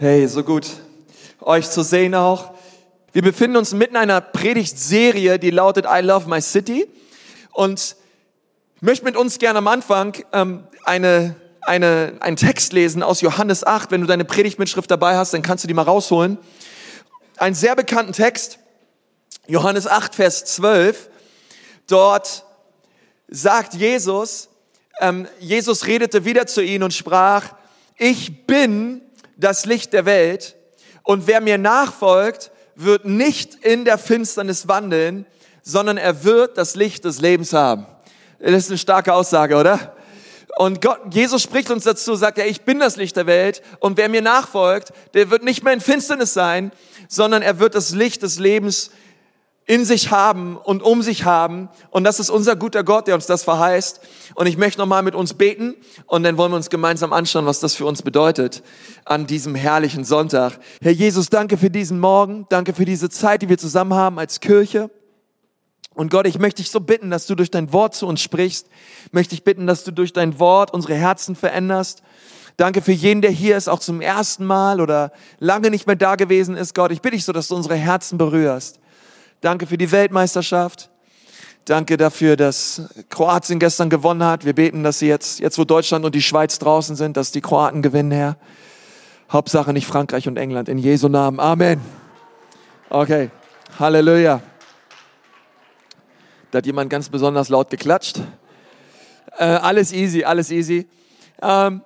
Hey, so gut, euch zu sehen auch. Wir befinden uns mitten in einer Predigtserie, die lautet I Love My City. Und ich möchte mit uns gerne am Anfang ähm, eine, eine, einen Text lesen aus Johannes 8. Wenn du deine Predigtmitschrift dabei hast, dann kannst du die mal rausholen. Einen sehr bekannten Text, Johannes 8, Vers 12. Dort sagt Jesus, ähm, Jesus redete wieder zu ihnen und sprach, ich bin das Licht der Welt und wer mir nachfolgt, wird nicht in der Finsternis wandeln, sondern er wird das Licht des Lebens haben. Das ist eine starke Aussage, oder? Und Gott, Jesus spricht uns dazu, sagt er, ich bin das Licht der Welt und wer mir nachfolgt, der wird nicht mehr in Finsternis sein, sondern er wird das Licht des Lebens in sich haben und um sich haben. Und das ist unser guter Gott, der uns das verheißt. Und ich möchte nochmal mit uns beten und dann wollen wir uns gemeinsam anschauen, was das für uns bedeutet an diesem herrlichen Sonntag. Herr Jesus, danke für diesen Morgen. Danke für diese Zeit, die wir zusammen haben als Kirche. Und Gott, ich möchte dich so bitten, dass du durch dein Wort zu uns sprichst. Möchte ich bitten, dass du durch dein Wort unsere Herzen veränderst. Danke für jeden, der hier ist, auch zum ersten Mal oder lange nicht mehr da gewesen ist. Gott, ich bitte dich so, dass du unsere Herzen berührst. Danke für die Weltmeisterschaft. Danke dafür, dass Kroatien gestern gewonnen hat. Wir beten, dass sie jetzt, jetzt wo Deutschland und die Schweiz draußen sind, dass die Kroaten gewinnen, Herr. Hauptsache nicht Frankreich und England. In Jesu Namen. Amen. Okay. Halleluja. Da hat jemand ganz besonders laut geklatscht. Äh, alles easy, alles easy. Ähm,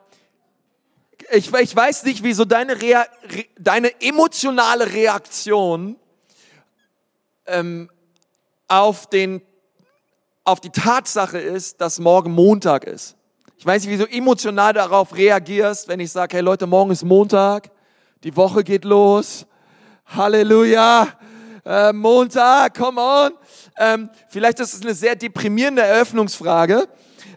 ich, ich weiß nicht, wieso deine, Rea deine emotionale Reaktion ähm, auf, den, auf die Tatsache ist, dass morgen Montag ist. Ich weiß nicht, wie du emotional darauf reagierst, wenn ich sage, hey Leute, morgen ist Montag, die Woche geht los, Halleluja, äh, Montag, come on. Ähm, vielleicht ist es eine sehr deprimierende Eröffnungsfrage,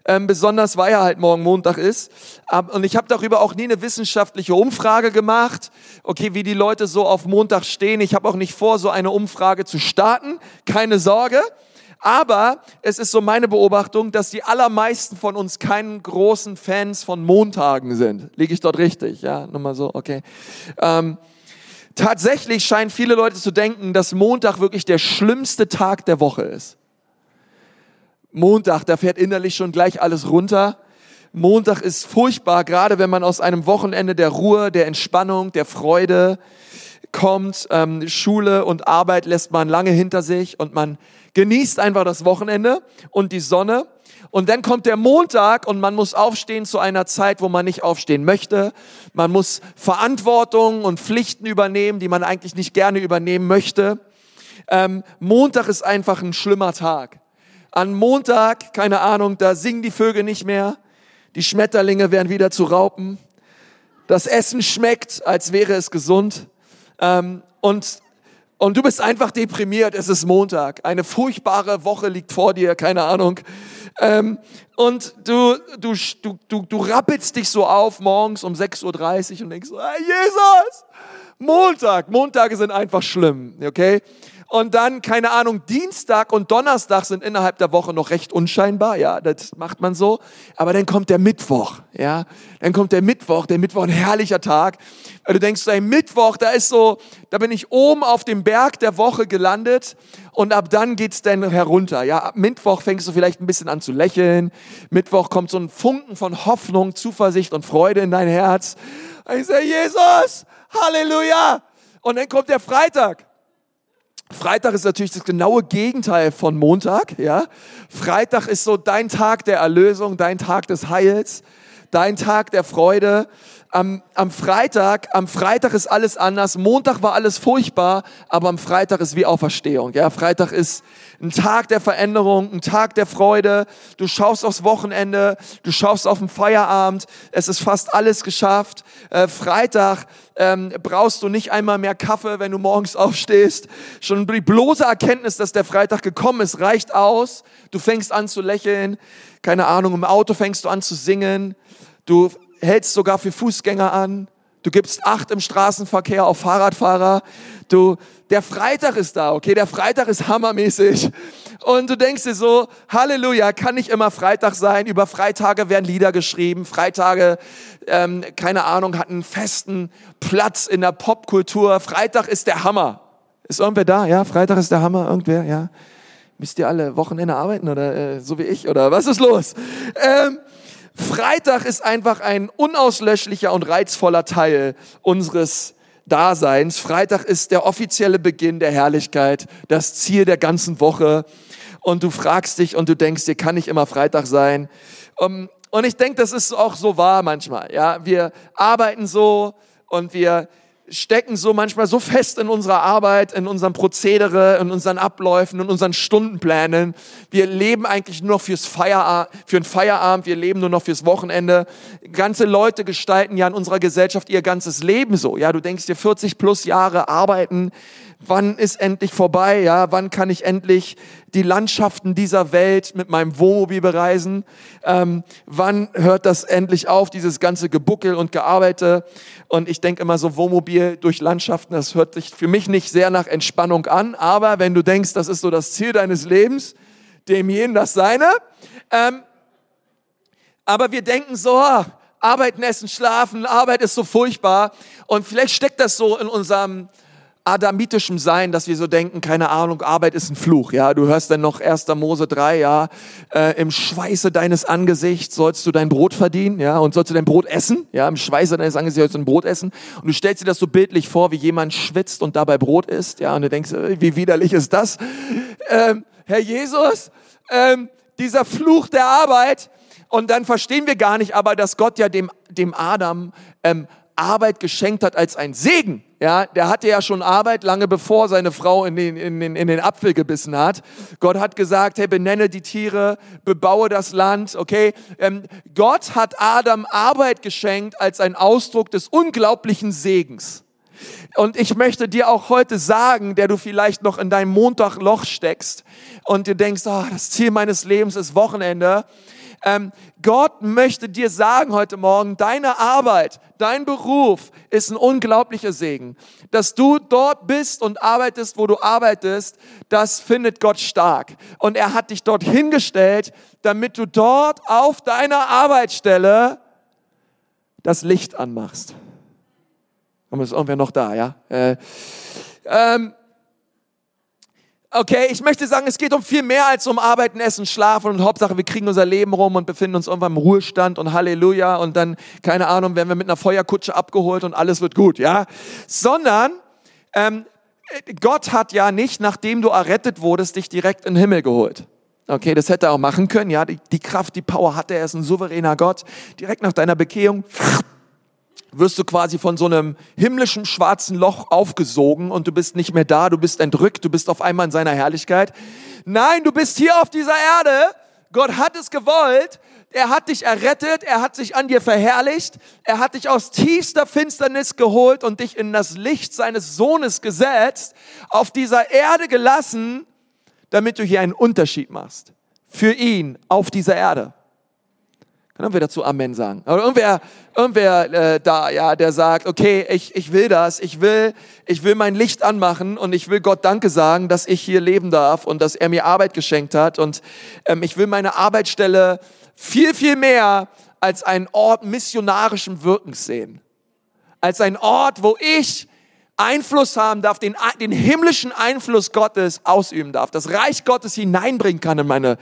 ähm, besonders weil ja halt morgen Montag ist. Ähm, und ich habe darüber auch nie eine wissenschaftliche Umfrage gemacht, okay, wie die Leute so auf Montag stehen. Ich habe auch nicht vor, so eine Umfrage zu starten, keine Sorge. Aber es ist so meine Beobachtung, dass die allermeisten von uns keinen großen Fans von Montagen sind. Liege ich dort richtig? Ja, nur mal so, okay. Ähm, tatsächlich scheinen viele Leute zu denken, dass Montag wirklich der schlimmste Tag der Woche ist. Montag, da fährt innerlich schon gleich alles runter. Montag ist furchtbar, gerade wenn man aus einem Wochenende der Ruhe, der Entspannung, der Freude kommt. Ähm, Schule und Arbeit lässt man lange hinter sich und man genießt einfach das Wochenende und die Sonne. Und dann kommt der Montag und man muss aufstehen zu einer Zeit, wo man nicht aufstehen möchte. Man muss Verantwortung und Pflichten übernehmen, die man eigentlich nicht gerne übernehmen möchte. Ähm, Montag ist einfach ein schlimmer Tag. An Montag, keine Ahnung, da singen die Vögel nicht mehr. Die Schmetterlinge werden wieder zu Raupen. Das Essen schmeckt, als wäre es gesund. Ähm, und, und du bist einfach deprimiert. Es ist Montag. Eine furchtbare Woche liegt vor dir, keine Ahnung. Ähm, und du, du, du, du, du rappelst dich so auf morgens um 6.30 Uhr und denkst hey Jesus, Montag. Montage sind einfach schlimm, okay? Und dann, keine Ahnung, Dienstag und Donnerstag sind innerhalb der Woche noch recht unscheinbar. Ja, das macht man so. Aber dann kommt der Mittwoch. Ja, dann kommt der Mittwoch. Der Mittwoch ein herrlicher Tag. Du denkst, so, ein Mittwoch, da ist so, da bin ich oben auf dem Berg der Woche gelandet. Und ab dann geht's dann herunter. Ja, ab Mittwoch fängst du vielleicht ein bisschen an zu lächeln. Mittwoch kommt so ein Funken von Hoffnung, Zuversicht und Freude in dein Herz. Ich sage, Jesus, Halleluja. Und dann kommt der Freitag. Freitag ist natürlich das genaue Gegenteil von Montag, ja. Freitag ist so dein Tag der Erlösung, dein Tag des Heils, dein Tag der Freude. Am, am Freitag, am Freitag ist alles anders. Montag war alles furchtbar, aber am Freitag ist wie Auferstehung. Ja, Freitag ist ein Tag der Veränderung, ein Tag der Freude. Du schaust aufs Wochenende, du schaust auf den Feierabend. Es ist fast alles geschafft. Äh, Freitag ähm, brauchst du nicht einmal mehr Kaffee, wenn du morgens aufstehst. Schon die bloße Erkenntnis, dass der Freitag gekommen ist, reicht aus. Du fängst an zu lächeln. Keine Ahnung, im Auto fängst du an zu singen. Du hältst sogar für Fußgänger an. Du gibst Acht im Straßenverkehr auf Fahrradfahrer. Du, der Freitag ist da, okay? Der Freitag ist hammermäßig. Und du denkst dir so, Halleluja, kann nicht immer Freitag sein. Über Freitage werden Lieder geschrieben. Freitage, ähm, keine Ahnung, hatten festen Platz in der Popkultur. Freitag ist der Hammer. Ist irgendwer da? Ja, Freitag ist der Hammer. Irgendwer? Ja. Müsst ihr alle Wochenende arbeiten oder äh, so wie ich? Oder was ist los? Ähm, Freitag ist einfach ein unauslöschlicher und reizvoller Teil unseres Daseins. Freitag ist der offizielle Beginn der Herrlichkeit, das Ziel der ganzen Woche. Und du fragst dich und du denkst, dir kann nicht immer Freitag sein. Und ich denke, das ist auch so wahr manchmal. Ja, wir arbeiten so und wir stecken so manchmal so fest in unserer Arbeit, in unserem Prozedere, in unseren Abläufen, in unseren Stundenplänen. Wir leben eigentlich nur noch fürs Feierabend, für einen Feierabend, wir leben nur noch fürs Wochenende. Ganze Leute gestalten ja in unserer Gesellschaft ihr ganzes Leben so. Ja, du denkst dir 40 plus Jahre arbeiten, wann ist endlich vorbei? Ja, wann kann ich endlich die Landschaften dieser Welt mit meinem Wohnmobil bereisen? Ähm, wann hört das endlich auf, dieses ganze Gebuckel und Gearbeite? Und ich denke immer so Wohnmobil durch Landschaften, das hört sich für mich nicht sehr nach Entspannung an. Aber wenn du denkst, das ist so das Ziel deines Lebens, dem jeden das seine. Ähm, aber wir denken so, ah, arbeiten, essen, schlafen, Arbeit ist so furchtbar. Und vielleicht steckt das so in unserem adamitischem Sein, dass wir so denken, keine Ahnung, Arbeit ist ein Fluch. Ja, du hörst dann noch 1. Mose 3, ja, äh, im Schweiße deines Angesichts sollst du dein Brot verdienen, ja, und sollst du dein Brot essen, ja, im Schweiße deines Angesichts sollst du ein Brot essen. Und du stellst dir das so bildlich vor, wie jemand schwitzt und dabei Brot isst, ja, und du denkst, äh, wie widerlich ist das? Ähm, Herr Jesus, ähm, dieser Fluch der Arbeit, und dann verstehen wir gar nicht aber, dass Gott ja dem, dem Adam ähm, Arbeit geschenkt hat als ein Segen. Ja, der hatte ja schon Arbeit lange bevor seine Frau in den, in, den, in den Apfel gebissen hat. Gott hat gesagt, hey, benenne die Tiere, bebaue das Land, okay? Ähm, Gott hat Adam Arbeit geschenkt als ein Ausdruck des unglaublichen Segens. Und ich möchte dir auch heute sagen, der du vielleicht noch in deinem Montagloch steckst und dir denkst, oh, das Ziel meines Lebens ist Wochenende. Ähm, Gott möchte dir sagen heute Morgen, deine Arbeit, dein Beruf ist ein unglaublicher Segen. Dass du dort bist und arbeitest, wo du arbeitest, das findet Gott stark. Und er hat dich dort hingestellt, damit du dort auf deiner Arbeitsstelle das Licht anmachst. Aber ist irgendwer noch da, ja? Äh, ähm, Okay, ich möchte sagen, es geht um viel mehr als um Arbeiten, Essen, Schlafen und Hauptsache, wir kriegen unser Leben rum und befinden uns irgendwann im Ruhestand und Halleluja und dann, keine Ahnung, werden wir mit einer Feuerkutsche abgeholt und alles wird gut, ja? Sondern ähm, Gott hat ja nicht, nachdem du errettet wurdest, dich direkt in den Himmel geholt. Okay, das hätte er auch machen können, ja? Die, die Kraft, die Power hat er, er ist ein souveräner Gott. Direkt nach deiner Bekehrung wirst du quasi von so einem himmlischen schwarzen Loch aufgesogen und du bist nicht mehr da, du bist entrückt, du bist auf einmal in seiner Herrlichkeit. Nein, du bist hier auf dieser Erde. Gott hat es gewollt. Er hat dich errettet, er hat sich an dir verherrlicht, er hat dich aus tiefster Finsternis geholt und dich in das Licht seines Sohnes gesetzt, auf dieser Erde gelassen, damit du hier einen Unterschied machst. Für ihn auf dieser Erde. Kann irgendwer dazu Amen sagen? Oder irgendwer, irgendwer äh, da, ja, der sagt, okay, ich, ich will das, ich will, ich will mein Licht anmachen und ich will Gott Danke sagen, dass ich hier leben darf und dass er mir Arbeit geschenkt hat und ähm, ich will meine Arbeitsstelle viel, viel mehr als einen Ort missionarischen Wirkens sehen. Als ein Ort, wo ich Einfluss haben darf, den, den himmlischen Einfluss Gottes ausüben darf, das Reich Gottes hineinbringen kann in meine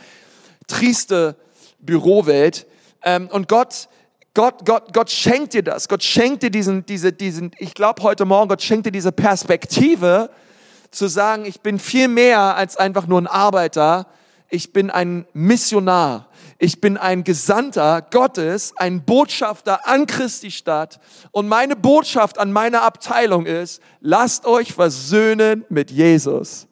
trieste Bürowelt und Gott, Gott, Gott, Gott schenkt dir das. Gott schenkt dir diesen, diese, diesen, ich glaube heute Morgen, Gott schenkt dir diese Perspektive, zu sagen, ich bin viel mehr als einfach nur ein Arbeiter. Ich bin ein Missionar. Ich bin ein Gesandter Gottes, ein Botschafter an Christi Stadt. Und meine Botschaft an meine Abteilung ist, lasst euch versöhnen mit Jesus.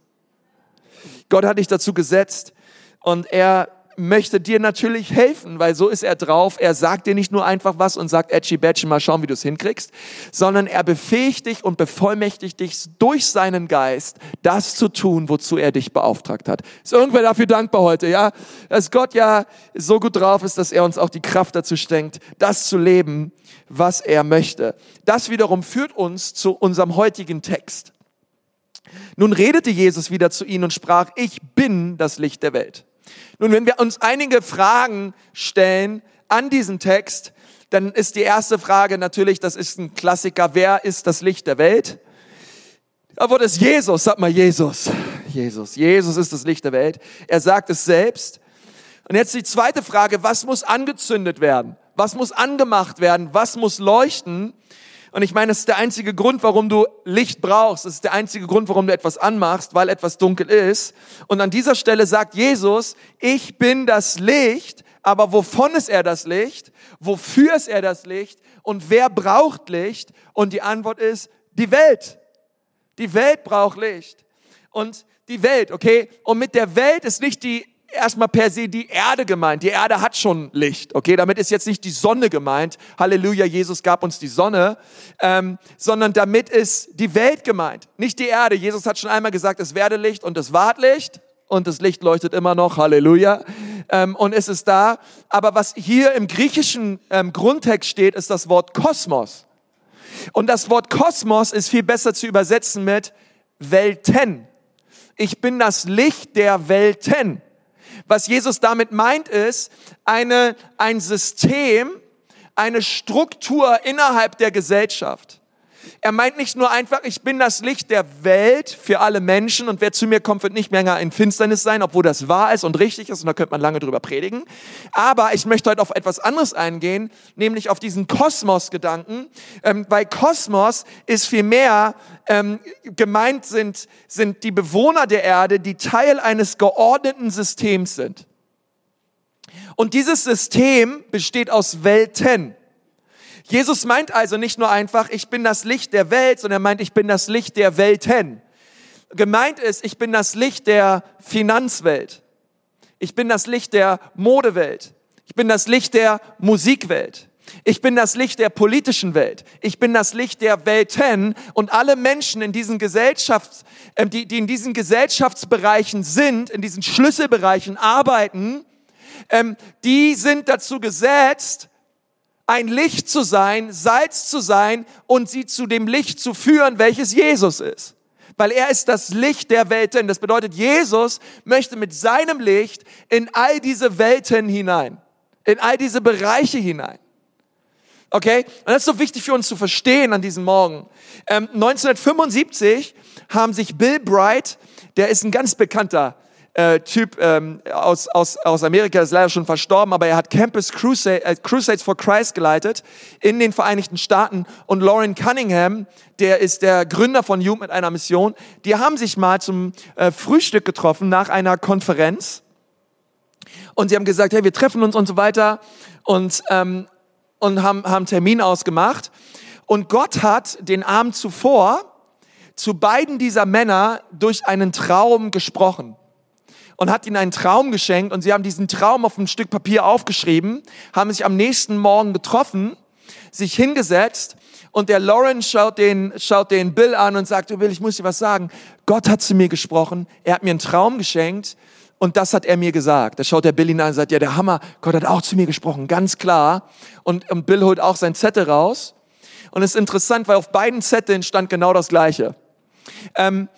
Gott hat dich dazu gesetzt und er möchte dir natürlich helfen, weil so ist er drauf. Er sagt dir nicht nur einfach was und sagt, Edgy Badge, mal schauen, wie du es hinkriegst, sondern er befähigt dich und bevollmächtigt dich durch seinen Geist, das zu tun, wozu er dich beauftragt hat. Ist irgendwer dafür dankbar heute, ja? Dass Gott ja so gut drauf ist, dass er uns auch die Kraft dazu schenkt, das zu leben, was er möchte. Das wiederum führt uns zu unserem heutigen Text. Nun redete Jesus wieder zu ihnen und sprach, ich bin das Licht der Welt. Nun, wenn wir uns einige Fragen stellen an diesen Text, dann ist die erste Frage natürlich, das ist ein Klassiker, wer ist das Licht der Welt? Aber das ist Jesus, sag mal Jesus. Jesus, Jesus ist das Licht der Welt. Er sagt es selbst. Und jetzt die zweite Frage, was muss angezündet werden? Was muss angemacht werden? Was muss leuchten? Und ich meine, das ist der einzige Grund, warum du Licht brauchst. Das ist der einzige Grund, warum du etwas anmachst, weil etwas dunkel ist. Und an dieser Stelle sagt Jesus, ich bin das Licht, aber wovon ist er das Licht? Wofür ist er das Licht? Und wer braucht Licht? Und die Antwort ist die Welt. Die Welt braucht Licht. Und die Welt, okay? Und mit der Welt ist nicht die erstmal per se die Erde gemeint. Die Erde hat schon Licht, okay? Damit ist jetzt nicht die Sonne gemeint. Halleluja, Jesus gab uns die Sonne, ähm, sondern damit ist die Welt gemeint, nicht die Erde. Jesus hat schon einmal gesagt, es werde Licht und es ward Licht und das Licht leuchtet immer noch. Halleluja. Ähm, und es ist da. Aber was hier im griechischen ähm, Grundtext steht, ist das Wort Kosmos. Und das Wort Kosmos ist viel besser zu übersetzen mit Welten. Ich bin das Licht der Welten. Was Jesus damit meint, ist eine, ein System, eine Struktur innerhalb der Gesellschaft. Er meint nicht nur einfach, ich bin das Licht der Welt für alle Menschen und wer zu mir kommt, wird nicht mehr in Finsternis sein, obwohl das wahr ist und richtig ist und da könnte man lange drüber predigen. Aber ich möchte heute auf etwas anderes eingehen, nämlich auf diesen Kosmos-Gedanken, ähm, weil Kosmos ist viel mehr ähm, gemeint sind, sind die Bewohner der Erde, die Teil eines geordneten Systems sind. Und dieses System besteht aus Welten. Jesus meint also nicht nur einfach, ich bin das Licht der Welt, sondern er meint, ich bin das Licht der Welten. Gemeint ist, ich bin das Licht der Finanzwelt. Ich bin das Licht der Modewelt. Ich bin das Licht der Musikwelt. Ich bin das Licht der politischen Welt. Ich bin das Licht der Welten und alle Menschen in diesen Gesellschafts, äh, die, die in diesen Gesellschaftsbereichen sind, in diesen Schlüsselbereichen arbeiten, ähm, die sind dazu gesetzt, ein Licht zu sein, Salz zu sein und sie zu dem Licht zu führen, welches Jesus ist. Weil er ist das Licht der Welten. Das bedeutet, Jesus möchte mit seinem Licht in all diese Welten hinein, in all diese Bereiche hinein. Okay? Und das ist so wichtig für uns zu verstehen an diesem Morgen. Ähm, 1975 haben sich Bill Bright, der ist ein ganz bekannter äh, Typ ähm, aus, aus, aus Amerika, ist leider schon verstorben, aber er hat Campus Crusade, äh, Crusades for Christ geleitet in den Vereinigten Staaten. Und Lauren Cunningham, der ist der Gründer von Jugend mit einer Mission, die haben sich mal zum äh, Frühstück getroffen nach einer Konferenz. Und sie haben gesagt, hey, wir treffen uns und so weiter und, ähm, und haben, haben Termin ausgemacht. Und Gott hat den Abend zuvor zu beiden dieser Männer durch einen Traum gesprochen und hat ihnen einen Traum geschenkt und sie haben diesen Traum auf ein Stück Papier aufgeschrieben, haben sich am nächsten Morgen getroffen, sich hingesetzt und der Lauren schaut den, schaut den Bill an und sagt, Bill, ich muss dir was sagen. Gott hat zu mir gesprochen, er hat mir einen Traum geschenkt und das hat er mir gesagt. Da schaut der Bill ihn an und sagt, ja, der Hammer, Gott hat auch zu mir gesprochen, ganz klar. Und, und Bill holt auch sein Zettel raus. Und es ist interessant, weil auf beiden Zetteln stand genau das Gleiche. Ähm,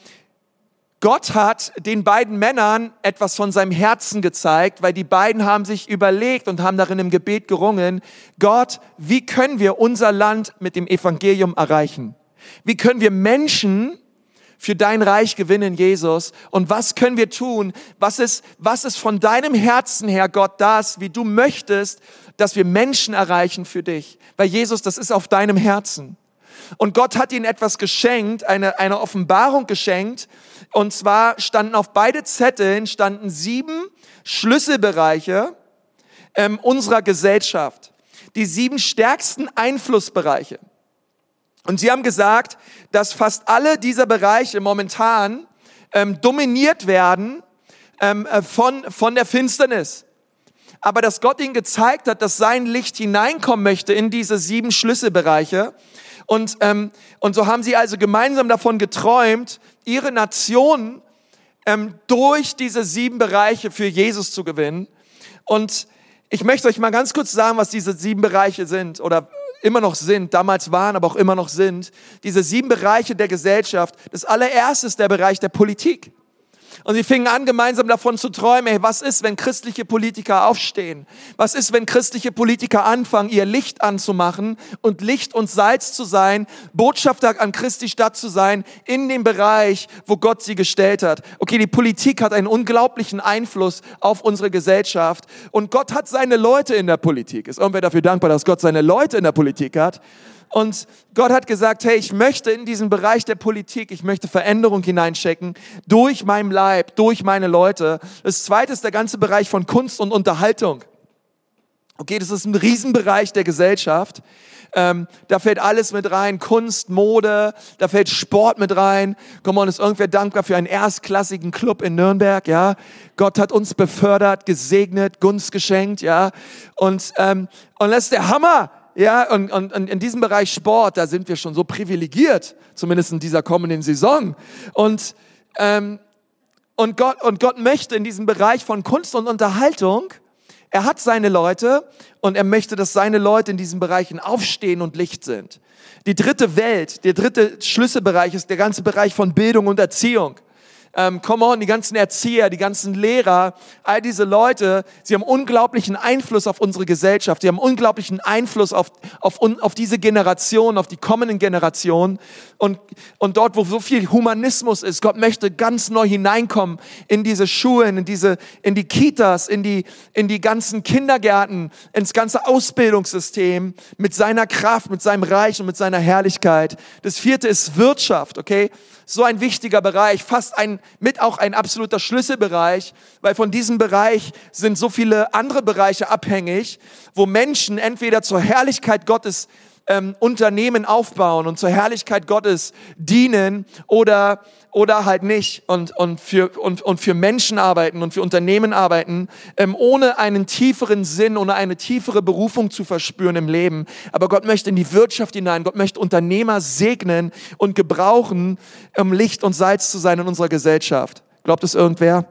Gott hat den beiden Männern etwas von seinem Herzen gezeigt, weil die beiden haben sich überlegt und haben darin im Gebet gerungen, Gott, wie können wir unser Land mit dem Evangelium erreichen? Wie können wir Menschen für dein Reich gewinnen, Jesus? Und was können wir tun? Was ist, was ist von deinem Herzen her, Gott, das, wie du möchtest, dass wir Menschen erreichen für dich? Weil Jesus, das ist auf deinem Herzen. Und Gott hat ihnen etwas geschenkt, eine, eine Offenbarung geschenkt. Und zwar standen auf beide Zetteln standen sieben Schlüsselbereiche ähm, unserer Gesellschaft. Die sieben stärksten Einflussbereiche. Und sie haben gesagt, dass fast alle dieser Bereiche momentan ähm, dominiert werden ähm, äh, von, von der Finsternis. aber dass Gott ihnen gezeigt hat, dass sein Licht hineinkommen möchte in diese sieben Schlüsselbereiche. Und, ähm, und so haben sie also gemeinsam davon geträumt, ihre Nation ähm, durch diese sieben Bereiche für Jesus zu gewinnen. Und ich möchte euch mal ganz kurz sagen, was diese sieben Bereiche sind oder immer noch sind, damals waren, aber auch immer noch sind. Diese sieben Bereiche der Gesellschaft. Das allererste ist der Bereich der Politik. Und sie fingen an, gemeinsam davon zu träumen, hey, was ist, wenn christliche Politiker aufstehen? Was ist, wenn christliche Politiker anfangen, ihr Licht anzumachen und Licht und Salz zu sein, Botschafter an Christi Stadt zu sein, in dem Bereich, wo Gott sie gestellt hat? Okay, die Politik hat einen unglaublichen Einfluss auf unsere Gesellschaft und Gott hat seine Leute in der Politik. Ist irgendwer dafür dankbar, dass Gott seine Leute in der Politik hat? Und Gott hat gesagt, hey, ich möchte in diesen Bereich der Politik, ich möchte Veränderung hineinchecken durch meinen Leib, durch meine Leute. Das zweite ist der ganze Bereich von Kunst und Unterhaltung. Okay, das ist ein Riesenbereich der Gesellschaft. Ähm, da fällt alles mit rein, Kunst, Mode, da fällt Sport mit rein. Komm on, ist irgendwer dankbar für einen erstklassigen Club in Nürnberg, ja? Gott hat uns befördert, gesegnet, Gunst geschenkt, ja? Und, ähm, und das ist der Hammer. Ja, und, und, und in diesem Bereich Sport, da sind wir schon so privilegiert, zumindest in dieser kommenden Saison. Und, ähm, und, Gott, und Gott möchte in diesem Bereich von Kunst und Unterhaltung, er hat seine Leute und er möchte, dass seine Leute in diesen Bereichen aufstehen und Licht sind. Die dritte Welt, der dritte Schlüsselbereich ist der ganze Bereich von Bildung und Erziehung ähm, come on, die ganzen Erzieher, die ganzen Lehrer, all diese Leute, sie haben unglaublichen Einfluss auf unsere Gesellschaft, sie haben unglaublichen Einfluss auf, auf, auf diese Generation, auf die kommenden Generationen. Und, und dort, wo so viel Humanismus ist, Gott möchte ganz neu hineinkommen in diese Schulen, in diese, in die Kitas, in die, in die ganzen Kindergärten, ins ganze Ausbildungssystem mit seiner Kraft, mit seinem Reich und mit seiner Herrlichkeit. Das vierte ist Wirtschaft, okay? So ein wichtiger Bereich, fast ein, mit auch ein absoluter Schlüsselbereich, weil von diesem Bereich sind so viele andere Bereiche abhängig, wo Menschen entweder zur Herrlichkeit Gottes ähm, Unternehmen aufbauen und zur Herrlichkeit Gottes dienen oder oder halt nicht und, und, für, und, und für Menschen arbeiten und für Unternehmen arbeiten, ähm, ohne einen tieferen Sinn, ohne eine tiefere Berufung zu verspüren im Leben. Aber Gott möchte in die Wirtschaft hinein, Gott möchte Unternehmer segnen und gebrauchen, um Licht und Salz zu sein in unserer Gesellschaft. Glaubt es irgendwer?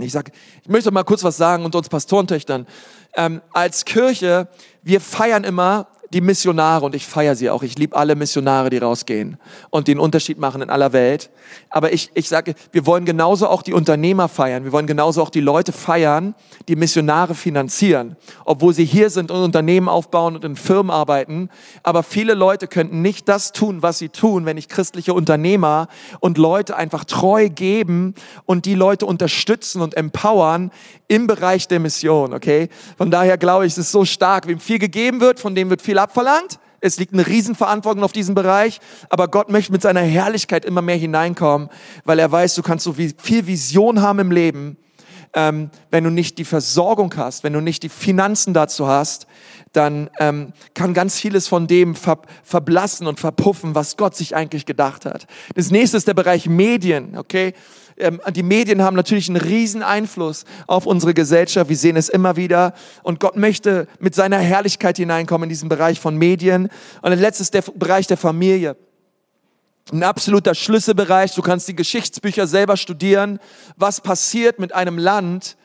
Ich sag, ich möchte mal kurz was sagen und uns Pastorentöchtern. Ähm, als Kirche, wir feiern immer die Missionare und ich feiere sie auch. Ich liebe alle Missionare, die rausgehen und den Unterschied machen in aller Welt. Aber ich, ich sage, wir wollen genauso auch die Unternehmer feiern. Wir wollen genauso auch die Leute feiern, die Missionare finanzieren, obwohl sie hier sind und Unternehmen aufbauen und in Firmen arbeiten. Aber viele Leute könnten nicht das tun, was sie tun, wenn nicht christliche Unternehmer und Leute einfach treu geben und die Leute unterstützen und empowern im Bereich der Mission, okay? Von daher glaube ich, es ist so stark, wem viel gegeben wird, von dem wird viel abverlangt. Es liegt eine Riesenverantwortung auf diesem Bereich, aber Gott möchte mit seiner Herrlichkeit immer mehr hineinkommen, weil er weiß, du kannst so viel Vision haben im Leben, ähm, wenn du nicht die Versorgung hast, wenn du nicht die Finanzen dazu hast, dann ähm, kann ganz vieles von dem ver verblassen und verpuffen, was Gott sich eigentlich gedacht hat. Das nächste ist der Bereich Medien, okay? Ähm, die Medien haben natürlich einen riesen Einfluss auf unsere Gesellschaft. Wir sehen es immer wieder. Und Gott möchte mit seiner Herrlichkeit hineinkommen in diesen Bereich von Medien. Und letzte ist der Bereich der Familie. Ein absoluter Schlüsselbereich. Du kannst die Geschichtsbücher selber studieren. Was passiert mit einem Land,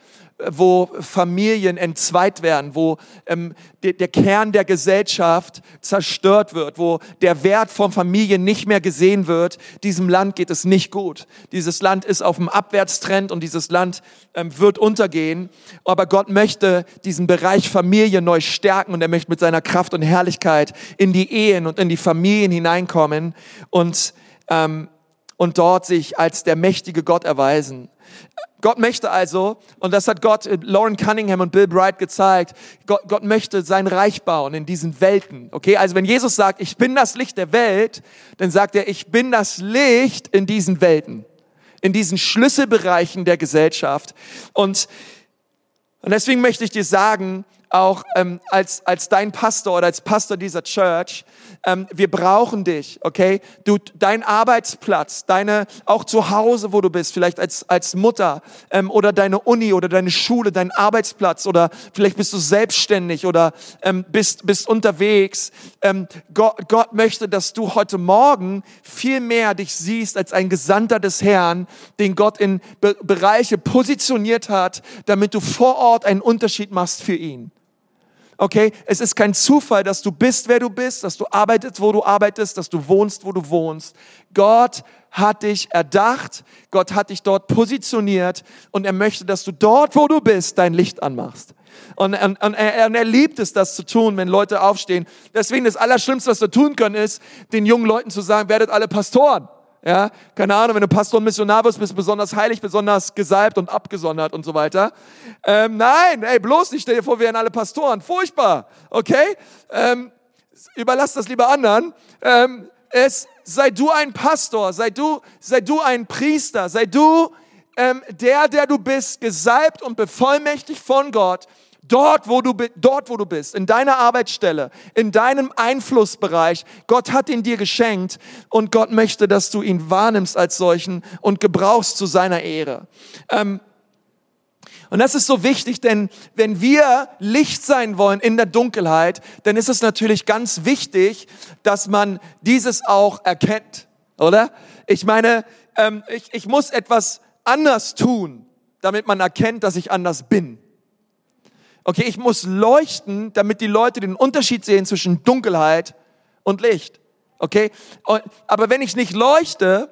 wo Familien entzweit werden, wo ähm, der, der Kern der Gesellschaft zerstört wird, wo der Wert von Familien nicht mehr gesehen wird. Diesem Land geht es nicht gut. Dieses Land ist auf dem Abwärtstrend und dieses Land ähm, wird untergehen. Aber Gott möchte diesen Bereich Familie neu stärken und er möchte mit seiner Kraft und Herrlichkeit in die Ehen und in die Familien hineinkommen und, ähm, und dort sich als der mächtige Gott erweisen. Gott möchte also, und das hat Gott, äh, Lauren Cunningham und Bill Bright gezeigt, Gott, Gott möchte sein Reich bauen in diesen Welten. Okay, also wenn Jesus sagt, ich bin das Licht der Welt, dann sagt er, ich bin das Licht in diesen Welten, in diesen Schlüsselbereichen der Gesellschaft. Und, und deswegen möchte ich dir sagen, auch ähm, als, als dein Pastor oder als Pastor dieser Church, ähm, wir brauchen dich, okay? Du, dein Arbeitsplatz, deine, auch zu Hause, wo du bist, vielleicht als, als Mutter ähm, oder deine Uni oder deine Schule, dein Arbeitsplatz oder vielleicht bist du selbstständig oder ähm, bist, bist unterwegs. Ähm, Gott, Gott möchte, dass du heute Morgen viel mehr dich siehst als ein Gesandter des Herrn, den Gott in Be Bereiche positioniert hat, damit du vor Ort einen Unterschied machst für ihn. Okay, es ist kein Zufall, dass du bist, wer du bist, dass du arbeitest, wo du arbeitest, dass du wohnst, wo du wohnst. Gott hat dich erdacht, Gott hat dich dort positioniert und er möchte, dass du dort, wo du bist, dein Licht anmachst. Und, und, und, er, und er liebt es, das zu tun, wenn Leute aufstehen. Deswegen das Allerschlimmste, was wir tun können, ist, den jungen Leuten zu sagen, werdet alle Pastoren. Ja, keine Ahnung, wenn du Pastor und Missionar wirst, bist du besonders heilig, besonders gesalbt und abgesondert und so weiter. Ähm, nein, ey, bloß nicht, stell dir vor, wir wären alle Pastoren. Furchtbar, okay? Ähm, überlass das lieber anderen. Ähm, es, sei du ein Pastor, sei du, sei du ein Priester, sei du ähm, der, der du bist, gesalbt und bevollmächtigt von Gott, Dort, wo du, dort, wo du bist, in deiner Arbeitsstelle, in deinem Einflussbereich. Gott hat ihn dir geschenkt und Gott möchte, dass du ihn wahrnimmst als solchen und gebrauchst zu seiner Ehre. Ähm, und das ist so wichtig, denn wenn wir Licht sein wollen in der Dunkelheit, dann ist es natürlich ganz wichtig, dass man dieses auch erkennt, oder? Ich meine, ähm, ich, ich muss etwas anders tun, damit man erkennt, dass ich anders bin. Okay, ich muss leuchten, damit die Leute den Unterschied sehen zwischen Dunkelheit und Licht. Okay? Aber wenn ich nicht leuchte,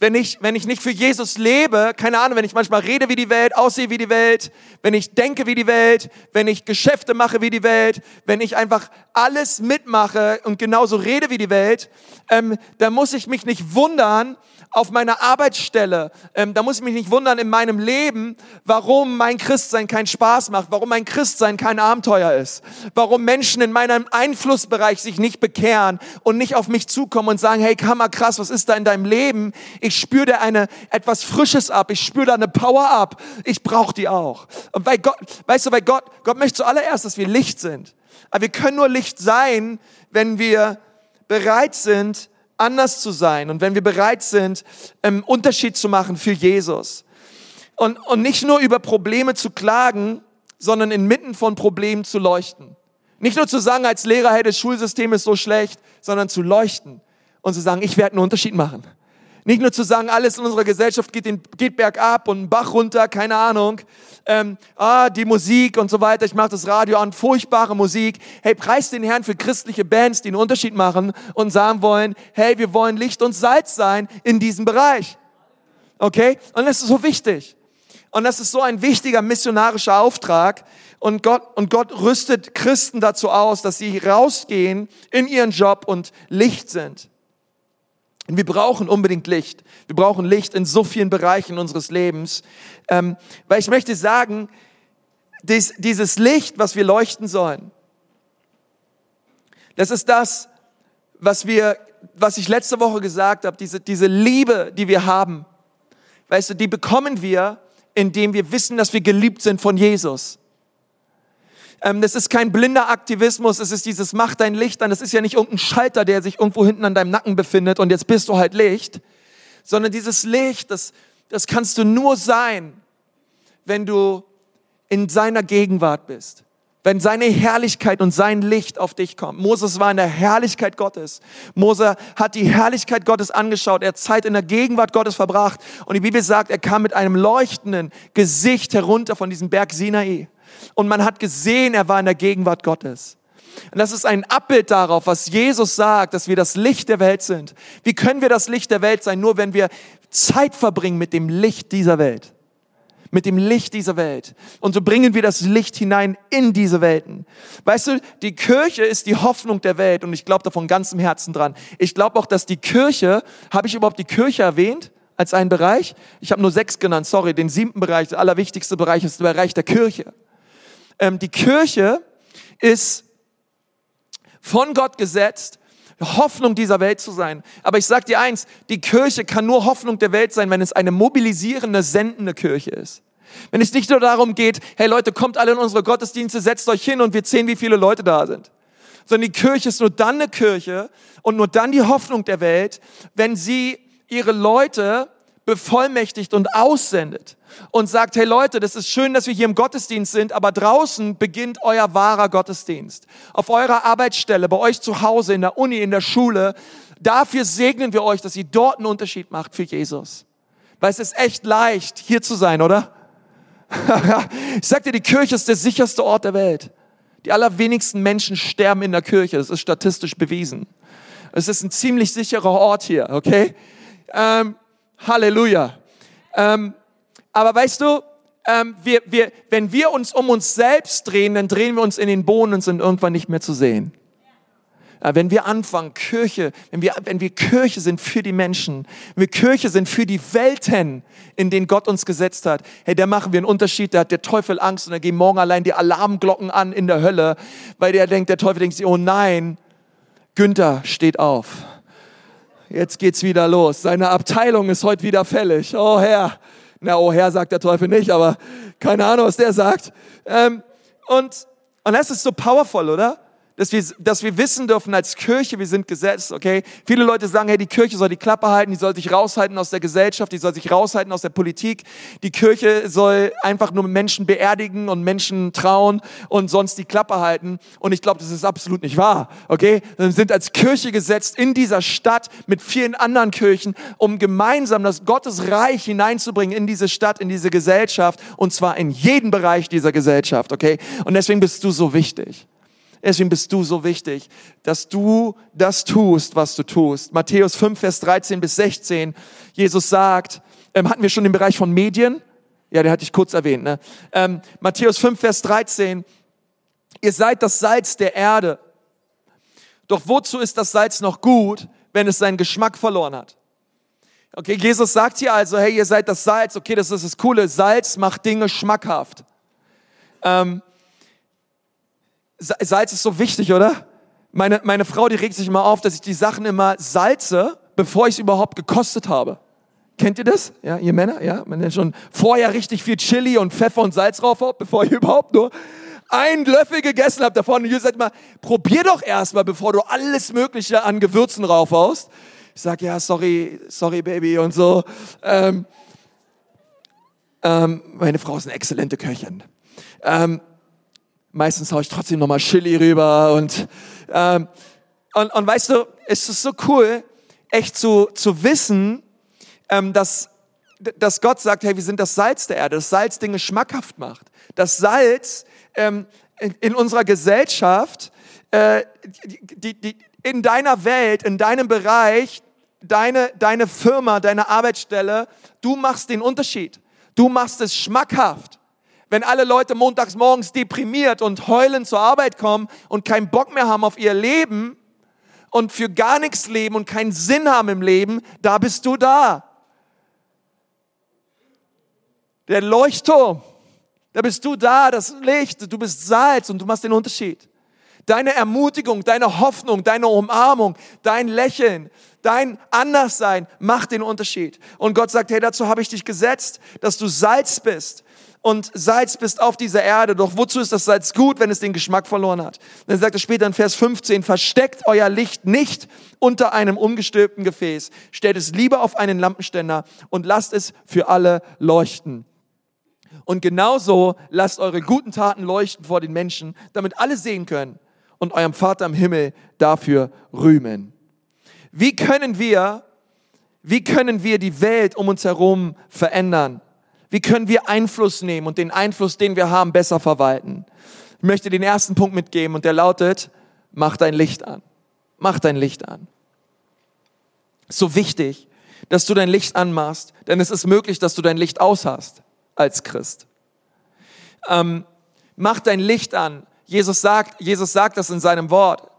wenn ich, wenn ich nicht für Jesus lebe, keine Ahnung, wenn ich manchmal rede wie die Welt, aussehe wie die Welt, wenn ich denke wie die Welt, wenn ich Geschäfte mache wie die Welt, wenn ich einfach alles mitmache und genauso rede wie die Welt, ähm, dann muss ich mich nicht wundern, auf meiner Arbeitsstelle, ähm, da muss ich mich nicht wundern in meinem Leben, warum mein Christsein keinen Spaß macht, warum mein Christsein kein Abenteuer ist, warum Menschen in meinem Einflussbereich sich nicht bekehren und nicht auf mich zukommen und sagen, hey, Kammer, krass, was ist da in deinem Leben? Ich spüre da eine, etwas Frisches ab, ich spüre da eine Power ab, ich brauche die auch. Und weil Gott, weißt du, weil Gott, Gott möchte zuallererst, dass wir Licht sind. Aber wir können nur Licht sein, wenn wir bereit sind, anders zu sein und wenn wir bereit sind, einen ähm, Unterschied zu machen für Jesus. Und, und nicht nur über Probleme zu klagen, sondern inmitten von Problemen zu leuchten. Nicht nur zu sagen als Lehrer, hey, das Schulsystem ist so schlecht, sondern zu leuchten und zu sagen, ich werde einen Unterschied machen. Nicht nur zu sagen, alles in unserer Gesellschaft geht, in, geht bergab und Bach runter, keine Ahnung. Ähm, ah, die Musik und so weiter, ich mache das Radio an, furchtbare Musik. Hey, preis den Herrn für christliche Bands, die einen Unterschied machen und sagen wollen, hey, wir wollen Licht und Salz sein in diesem Bereich. Okay? Und das ist so wichtig. Und das ist so ein wichtiger missionarischer Auftrag. Und Gott, und Gott rüstet Christen dazu aus, dass sie rausgehen in ihren Job und Licht sind. Und wir brauchen unbedingt Licht. Wir brauchen Licht in so vielen Bereichen unseres Lebens. Ähm, weil ich möchte sagen, dies, dieses Licht, was wir leuchten sollen, das ist das, was wir, was ich letzte Woche gesagt habe, diese, diese Liebe, die wir haben. Weißt du, die bekommen wir, indem wir wissen, dass wir geliebt sind von Jesus. Ähm, das ist kein blinder Aktivismus, es ist dieses Mach dein Licht an. Das ist ja nicht irgendein Schalter, der sich irgendwo hinten an deinem Nacken befindet und jetzt bist du halt Licht, sondern dieses Licht, das, das kannst du nur sein, wenn du in seiner Gegenwart bist. Wenn seine Herrlichkeit und sein Licht auf dich kommt. Moses war in der Herrlichkeit Gottes. Mose hat die Herrlichkeit Gottes angeschaut. Er hat Zeit in der Gegenwart Gottes verbracht. Und die Bibel sagt, er kam mit einem leuchtenden Gesicht herunter von diesem Berg Sinai und man hat gesehen, er war in der Gegenwart Gottes. Und das ist ein Abbild darauf, was Jesus sagt, dass wir das Licht der Welt sind. Wie können wir das Licht der Welt sein? Nur wenn wir Zeit verbringen mit dem Licht dieser Welt. Mit dem Licht dieser Welt. Und so bringen wir das Licht hinein in diese Welten. Weißt du, die Kirche ist die Hoffnung der Welt und ich glaube da von ganzem Herzen dran. Ich glaube auch, dass die Kirche, habe ich überhaupt die Kirche erwähnt? als einen Bereich. Ich habe nur sechs genannt, sorry, den siebten Bereich, der allerwichtigste Bereich ist der Bereich der Kirche. Ähm, die Kirche ist von Gott gesetzt, Hoffnung dieser Welt zu sein. Aber ich sage dir eins, die Kirche kann nur Hoffnung der Welt sein, wenn es eine mobilisierende, sendende Kirche ist. Wenn es nicht nur darum geht, hey Leute, kommt alle in unsere Gottesdienste, setzt euch hin und wir sehen, wie viele Leute da sind. Sondern die Kirche ist nur dann eine Kirche und nur dann die Hoffnung der Welt, wenn sie ihre Leute bevollmächtigt und aussendet und sagt, hey Leute, das ist schön, dass wir hier im Gottesdienst sind, aber draußen beginnt euer wahrer Gottesdienst. Auf eurer Arbeitsstelle, bei euch zu Hause, in der Uni, in der Schule. Dafür segnen wir euch, dass ihr dort einen Unterschied macht für Jesus. Weil es ist echt leicht, hier zu sein, oder? ich sag dir, die Kirche ist der sicherste Ort der Welt. Die allerwenigsten Menschen sterben in der Kirche. Das ist statistisch bewiesen. Es ist ein ziemlich sicherer Ort hier, okay? Ähm, Halleluja. Ähm, aber weißt du, ähm, wir, wir, wenn wir uns um uns selbst drehen, dann drehen wir uns in den Boden und sind irgendwann nicht mehr zu sehen. Wenn wir anfangen, Kirche, wenn wir, wenn wir Kirche sind für die Menschen, wenn wir Kirche sind für die Welten, in denen Gott uns gesetzt hat, hey, da machen wir einen Unterschied, da hat der Teufel Angst und da gehen morgen allein die Alarmglocken an in der Hölle, weil der denkt, der Teufel denkt sich, oh nein, Günther steht auf jetzt geht's wieder los. Seine Abteilung ist heute wieder fällig. Oh Herr. Na, oh Herr sagt der Teufel nicht, aber keine Ahnung, was der sagt. Ähm, und, und das ist so powerful, oder? Dass wir, dass wir wissen dürfen als Kirche, wir sind gesetzt, okay? Viele Leute sagen, hey, die Kirche soll die Klappe halten, die soll sich raushalten aus der Gesellschaft, die soll sich raushalten aus der Politik. Die Kirche soll einfach nur Menschen beerdigen und Menschen trauen und sonst die Klappe halten. Und ich glaube, das ist absolut nicht wahr, okay? Wir sind als Kirche gesetzt in dieser Stadt mit vielen anderen Kirchen, um gemeinsam das Gottesreich hineinzubringen in diese Stadt, in diese Gesellschaft und zwar in jeden Bereich dieser Gesellschaft, okay? Und deswegen bist du so wichtig. Deswegen bist du so wichtig, dass du das tust, was du tust. Matthäus 5, Vers 13 bis 16. Jesus sagt, ähm, hatten wir schon den Bereich von Medien? Ja, den hatte ich kurz erwähnt. Ne? Ähm, Matthäus 5, Vers 13. Ihr seid das Salz der Erde. Doch wozu ist das Salz noch gut, wenn es seinen Geschmack verloren hat? Okay, Jesus sagt hier also, hey, ihr seid das Salz. Okay, das ist das Coole. Salz macht Dinge schmackhaft. Ähm, Salz ist so wichtig, oder? Meine, meine Frau, die regt sich immer auf, dass ich die Sachen immer salze, bevor ich es überhaupt gekostet habe. Kennt ihr das? Ja, ihr Männer? Ja, man nennt schon vorher richtig viel Chili und Pfeffer und Salz drauf habt, bevor ich überhaupt nur einen Löffel gegessen habe davon. Und ihr sagt mal, probier doch erstmal, bevor du alles Mögliche an Gewürzen raufhaust. Ich sag ja, sorry, sorry, Baby und so. Ähm, ähm, meine Frau ist eine exzellente Köchin. Ähm, meistens haue ich trotzdem nochmal Chili rüber und, ähm, und, und weißt du, es ist so cool, echt zu, zu wissen, ähm, dass, dass Gott sagt, hey, wir sind das Salz der Erde, das Salz Dinge schmackhaft macht. Das Salz ähm, in, in unserer Gesellschaft, äh, die, die, in deiner Welt, in deinem Bereich, deine, deine Firma, deine Arbeitsstelle, du machst den Unterschied. Du machst es schmackhaft wenn alle Leute montags morgens deprimiert und heulend zur Arbeit kommen und keinen Bock mehr haben auf ihr Leben und für gar nichts leben und keinen Sinn haben im Leben, da bist du da. Der Leuchtturm, da bist du da, das Licht, du bist Salz und du machst den Unterschied. Deine Ermutigung, deine Hoffnung, deine Umarmung, dein Lächeln, dein Anderssein macht den Unterschied. Und Gott sagt, hey, dazu habe ich dich gesetzt, dass du Salz bist, und Salz bist auf dieser Erde. Doch wozu ist das Salz gut, wenn es den Geschmack verloren hat? Dann sagt er später in Vers 15, versteckt euer Licht nicht unter einem umgestülpten Gefäß. Stellt es lieber auf einen Lampenständer und lasst es für alle leuchten. Und genauso lasst eure guten Taten leuchten vor den Menschen, damit alle sehen können und eurem Vater im Himmel dafür rühmen. Wie können wir, wie können wir die Welt um uns herum verändern? Wie können wir Einfluss nehmen und den Einfluss, den wir haben, besser verwalten? Ich möchte den ersten Punkt mitgeben und der lautet, mach dein Licht an. Mach dein Licht an. So wichtig, dass du dein Licht anmachst, denn es ist möglich, dass du dein Licht aushast als Christ. Ähm, mach dein Licht an. Jesus sagt, Jesus sagt das in seinem Wort.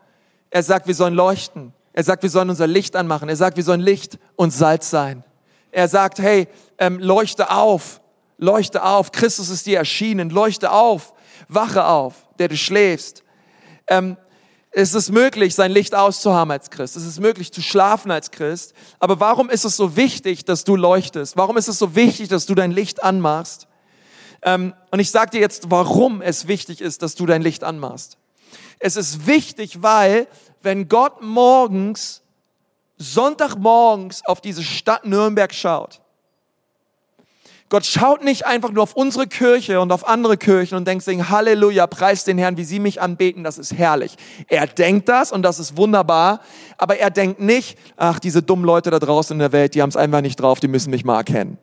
Er sagt, wir sollen leuchten. Er sagt, wir sollen unser Licht anmachen. Er sagt, wir sollen Licht und Salz sein. Er sagt, hey, ähm, leuchte auf. Leuchte auf, Christus ist dir erschienen. Leuchte auf, wache auf, der du schläfst. Ähm, es ist möglich, sein Licht auszuhaben als Christ. Es ist möglich zu schlafen als Christ. Aber warum ist es so wichtig, dass du leuchtest? Warum ist es so wichtig, dass du dein Licht anmachst? Ähm, und ich sage dir jetzt, warum es wichtig ist, dass du dein Licht anmachst. Es ist wichtig, weil wenn Gott morgens, Sonntagmorgens auf diese Stadt Nürnberg schaut, Gott schaut nicht einfach nur auf unsere Kirche und auf andere Kirchen und denkt sich, Halleluja, preis den Herrn, wie sie mich anbeten, das ist herrlich. Er denkt das und das ist wunderbar, aber er denkt nicht, ach, diese dummen Leute da draußen in der Welt, die haben es einfach nicht drauf, die müssen mich mal erkennen.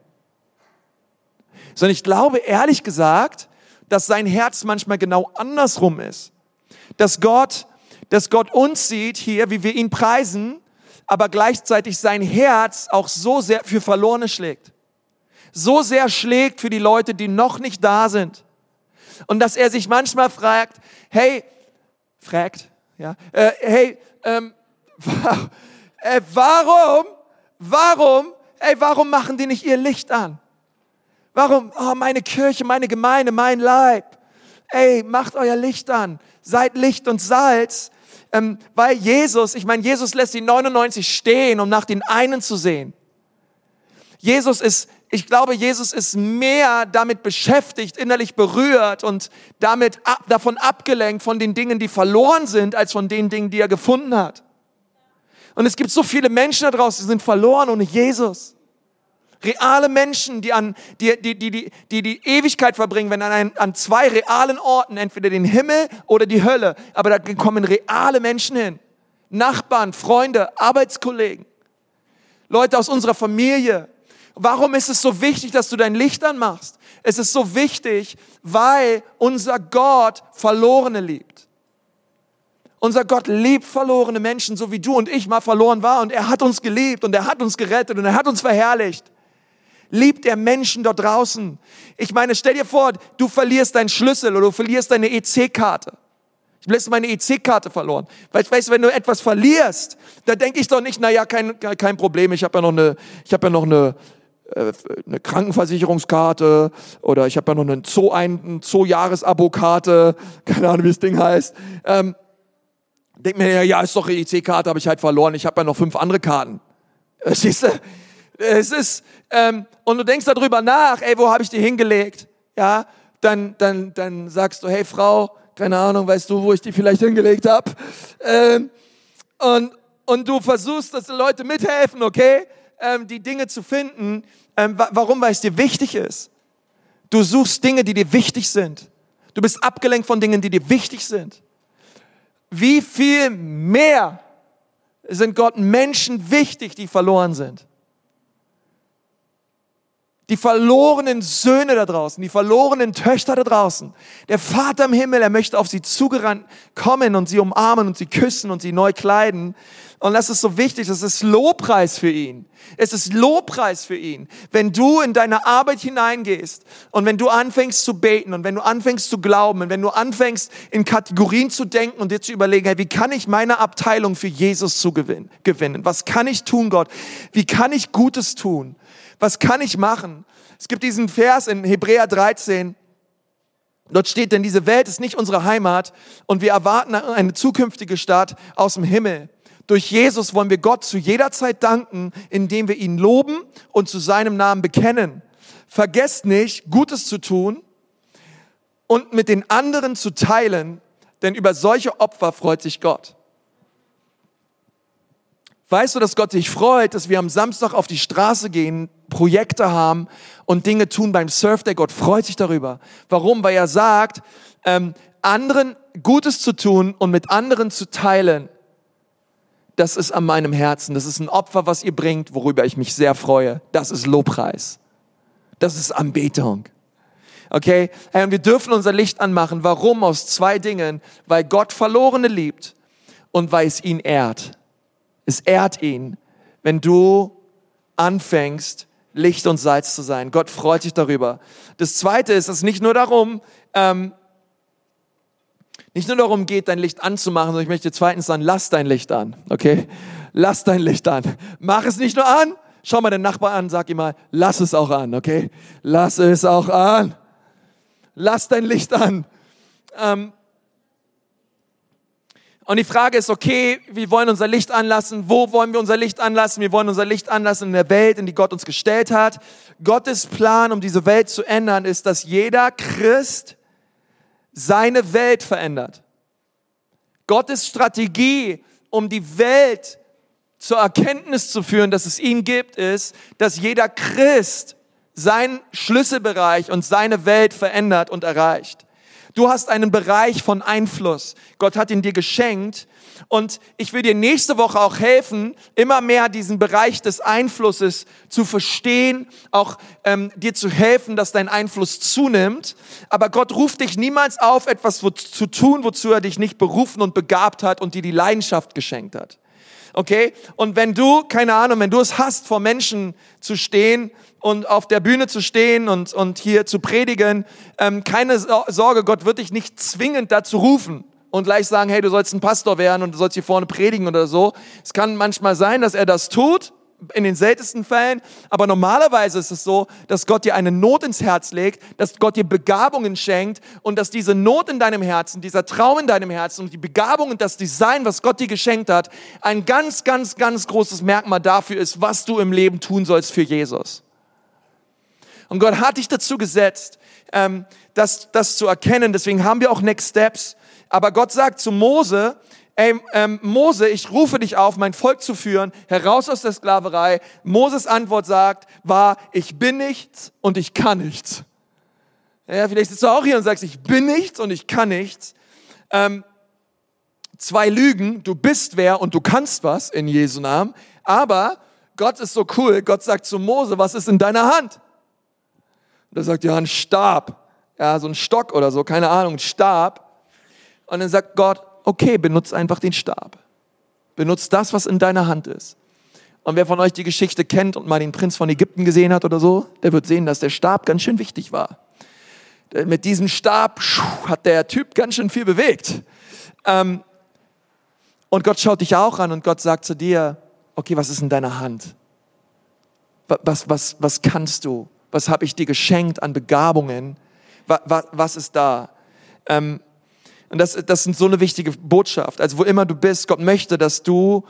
Sondern ich glaube ehrlich gesagt, dass sein Herz manchmal genau andersrum ist. Dass Gott, dass Gott uns sieht hier, wie wir ihn preisen, aber gleichzeitig sein Herz auch so sehr für Verlorene schlägt so sehr schlägt für die Leute, die noch nicht da sind. Und dass er sich manchmal fragt, hey, fragt, ja, äh, hey, ähm, äh, warum, warum, ey, warum machen die nicht ihr Licht an? Warum, oh, meine Kirche, meine Gemeinde, mein Leib, ey, macht euer Licht an, seid Licht und Salz, ähm, weil Jesus, ich meine, Jesus lässt die 99 stehen, um nach den einen zu sehen. Jesus ist ich glaube, Jesus ist mehr damit beschäftigt, innerlich berührt und damit ab, davon abgelenkt von den Dingen, die verloren sind, als von den Dingen, die er gefunden hat. Und es gibt so viele Menschen da draußen, die sind verloren ohne Jesus. Reale Menschen, die an, die, die, die, die, die, die Ewigkeit verbringen, wenn an, ein, an zwei realen Orten, entweder den Himmel oder die Hölle. Aber da kommen reale Menschen hin. Nachbarn, Freunde, Arbeitskollegen, Leute aus unserer Familie, Warum ist es so wichtig, dass du dein Licht anmachst? Es ist so wichtig, weil unser Gott Verlorene liebt. Unser Gott liebt verlorene Menschen, so wie du und ich mal verloren waren. Und er hat uns geliebt und er hat uns gerettet und er hat uns verherrlicht. Liebt er Menschen dort draußen? Ich meine, stell dir vor, du verlierst deinen Schlüssel oder du verlierst deine EC-Karte. Ich habe letztens meine EC-Karte verloren. Weißt, weißt du, wenn du etwas verlierst, da denke ich doch nicht, na ja, kein, kein Problem, ich habe ja noch eine, ich habe ja noch eine, eine Krankenversicherungskarte oder ich habe ja noch eine Zoo ein, Zoo-Jahresabo-Karte, keine Ahnung, wie das Ding heißt. Ähm, denk mir, ja, ist doch eine EC-Karte, habe ich halt verloren. Ich habe ja noch fünf andere Karten. Äh, siehst du? Es ist, ähm, und du denkst darüber nach, ey, wo habe ich die hingelegt? Ja, dann, dann, dann sagst du, hey Frau, keine Ahnung, weißt du, wo ich die vielleicht hingelegt habe? Ähm, und, und du versuchst, dass die Leute mithelfen, okay? Ähm, die Dinge zu finden, ähm, warum? Weil es dir wichtig ist. Du suchst Dinge, die dir wichtig sind. Du bist abgelenkt von Dingen, die dir wichtig sind. Wie viel mehr sind Gott Menschen wichtig, die verloren sind? Die verlorenen Söhne da draußen, die verlorenen Töchter da draußen. Der Vater im Himmel, er möchte auf sie zugerannt kommen und sie umarmen und sie küssen und sie neu kleiden. Und das ist so wichtig, das ist Lobpreis für ihn. Es ist Lobpreis für ihn. Wenn du in deine Arbeit hineingehst und wenn du anfängst zu beten und wenn du anfängst zu glauben und wenn du anfängst in Kategorien zu denken und dir zu überlegen, hey, wie kann ich meine Abteilung für Jesus zu gewinnen? Was kann ich tun, Gott? Wie kann ich Gutes tun? Was kann ich machen? Es gibt diesen Vers in Hebräer 13, Dort steht, denn diese Welt ist nicht unsere Heimat und wir erwarten eine zukünftige Stadt aus dem Himmel. Durch Jesus wollen wir Gott zu jeder Zeit danken, indem wir ihn loben und zu seinem Namen bekennen. Vergesst nicht, Gutes zu tun und mit den anderen zu teilen, denn über solche Opfer freut sich Gott. Weißt du, dass Gott sich freut, dass wir am Samstag auf die Straße gehen, Projekte haben und Dinge tun beim Surf Day? Gott freut sich darüber. Warum? Weil er sagt, ähm, anderen Gutes zu tun und mit anderen zu teilen, das ist an meinem Herzen. Das ist ein Opfer, was ihr bringt, worüber ich mich sehr freue. Das ist Lobpreis. Das ist Anbetung. Okay? Und wir dürfen unser Licht anmachen. Warum? Aus zwei Dingen. Weil Gott Verlorene liebt und weil es ihn ehrt. Es ehrt ihn, wenn du anfängst, Licht und Salz zu sein. Gott freut sich darüber. Das zweite ist, es nicht nur darum, ähm, nicht nur darum geht, dein Licht anzumachen, sondern ich möchte zweitens sagen, lass dein Licht an, okay? Lass dein Licht an. Mach es nicht nur an, schau mal den Nachbar an, sag ihm mal, lass es auch an, okay? Lass es auch an. Lass dein Licht an. Ähm, Und die Frage ist, okay, wir wollen unser Licht anlassen. Wo wollen wir unser Licht anlassen? Wir wollen unser Licht anlassen in der Welt, in die Gott uns gestellt hat. Gottes Plan, um diese Welt zu ändern, ist, dass jeder Christ seine Welt verändert. Gottes Strategie, um die Welt zur Erkenntnis zu führen, dass es ihn gibt, ist, dass jeder Christ seinen Schlüsselbereich und seine Welt verändert und erreicht. Du hast einen Bereich von Einfluss. Gott hat ihn dir geschenkt. Und ich will dir nächste Woche auch helfen, immer mehr diesen Bereich des Einflusses zu verstehen, auch ähm, dir zu helfen, dass dein Einfluss zunimmt. Aber Gott ruft dich niemals auf, etwas zu tun, wozu er dich nicht berufen und begabt hat und dir die Leidenschaft geschenkt hat. Okay? Und wenn du, keine Ahnung, wenn du es hast, vor Menschen zu stehen und auf der Bühne zu stehen und, und hier zu predigen, ähm, keine Sorge, Gott wird dich nicht zwingend dazu rufen und gleich sagen, hey, du sollst ein Pastor werden und du sollst hier vorne predigen oder so. Es kann manchmal sein, dass er das tut, in den seltensten Fällen, aber normalerweise ist es so, dass Gott dir eine Not ins Herz legt, dass Gott dir Begabungen schenkt und dass diese Not in deinem Herzen, dieser Traum in deinem Herzen und die Begabung und das Design, was Gott dir geschenkt hat, ein ganz, ganz, ganz großes Merkmal dafür ist, was du im Leben tun sollst für Jesus. Und Gott hat dich dazu gesetzt, ähm, das, das zu erkennen. Deswegen haben wir auch Next Steps. Aber Gott sagt zu Mose, ey, ähm, Mose, ich rufe dich auf, mein Volk zu führen, heraus aus der Sklaverei. Moses Antwort sagt, war, ich bin nichts und ich kann nichts. Ja, vielleicht sitzt du auch hier und sagst, ich bin nichts und ich kann nichts. Ähm, zwei Lügen, du bist wer und du kannst was in Jesu Namen. Aber Gott ist so cool, Gott sagt zu Mose, was ist in deiner Hand? Und er sagt, ja, ein Stab. Ja, so ein Stock oder so, keine Ahnung, ein Stab. Und dann sagt Gott, okay, benutzt einfach den Stab. Benutzt das, was in deiner Hand ist. Und wer von euch die Geschichte kennt und mal den Prinz von Ägypten gesehen hat oder so, der wird sehen, dass der Stab ganz schön wichtig war. Mit diesem Stab hat der Typ ganz schön viel bewegt. Ähm, und Gott schaut dich auch an und Gott sagt zu dir, okay, was ist in deiner Hand? Was, was, was kannst du? Was habe ich dir geschenkt an Begabungen? Was, was ist da? Ähm, und das, das ist so eine wichtige Botschaft. Also wo immer du bist, Gott möchte, dass du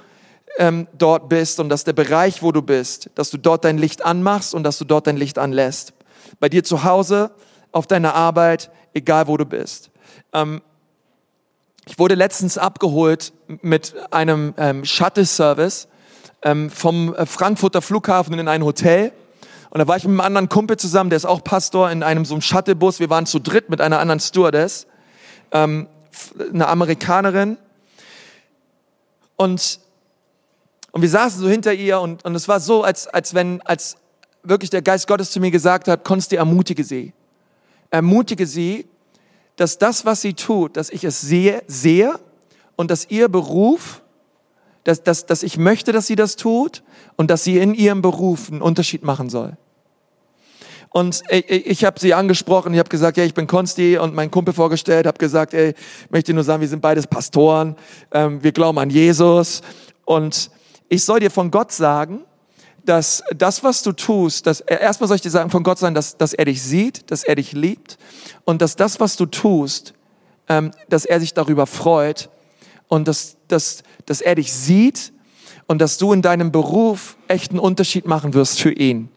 ähm, dort bist und dass der Bereich, wo du bist, dass du dort dein Licht anmachst und dass du dort dein Licht anlässt. Bei dir zu Hause, auf deiner Arbeit, egal wo du bist. Ähm, ich wurde letztens abgeholt mit einem ähm, Shuttle-Service ähm, vom äh, Frankfurter Flughafen in ein Hotel. Und da war ich mit einem anderen Kumpel zusammen, der ist auch Pastor in einem so einem Shuttlebus. Wir waren zu dritt mit einer anderen Stewardess, ähm, eine Amerikanerin. Und, und wir saßen so hinter ihr und, und es war so, als, als wenn, als wirklich der Geist Gottes zu mir gesagt hat, Konsti, ermutige sie. Ermutige sie, dass das, was sie tut, dass ich es sehe, sehe und dass ihr Beruf, dass, dass, dass ich möchte, dass sie das tut und dass sie in ihrem Beruf einen Unterschied machen soll. Und ich, ich habe sie angesprochen, ich habe gesagt, ja, ich bin Konsti und mein Kumpel vorgestellt, habe gesagt, ey, möchte nur sagen, wir sind beides Pastoren, ähm, wir glauben an Jesus und ich soll dir von Gott sagen, dass das, was du tust, dass, erstmal soll ich dir sagen, von Gott sagen, dass, dass er dich sieht, dass er dich liebt und dass das, was du tust, ähm, dass er sich darüber freut und dass, dass, dass er dich sieht und dass du in deinem Beruf echten Unterschied machen wirst für ihn.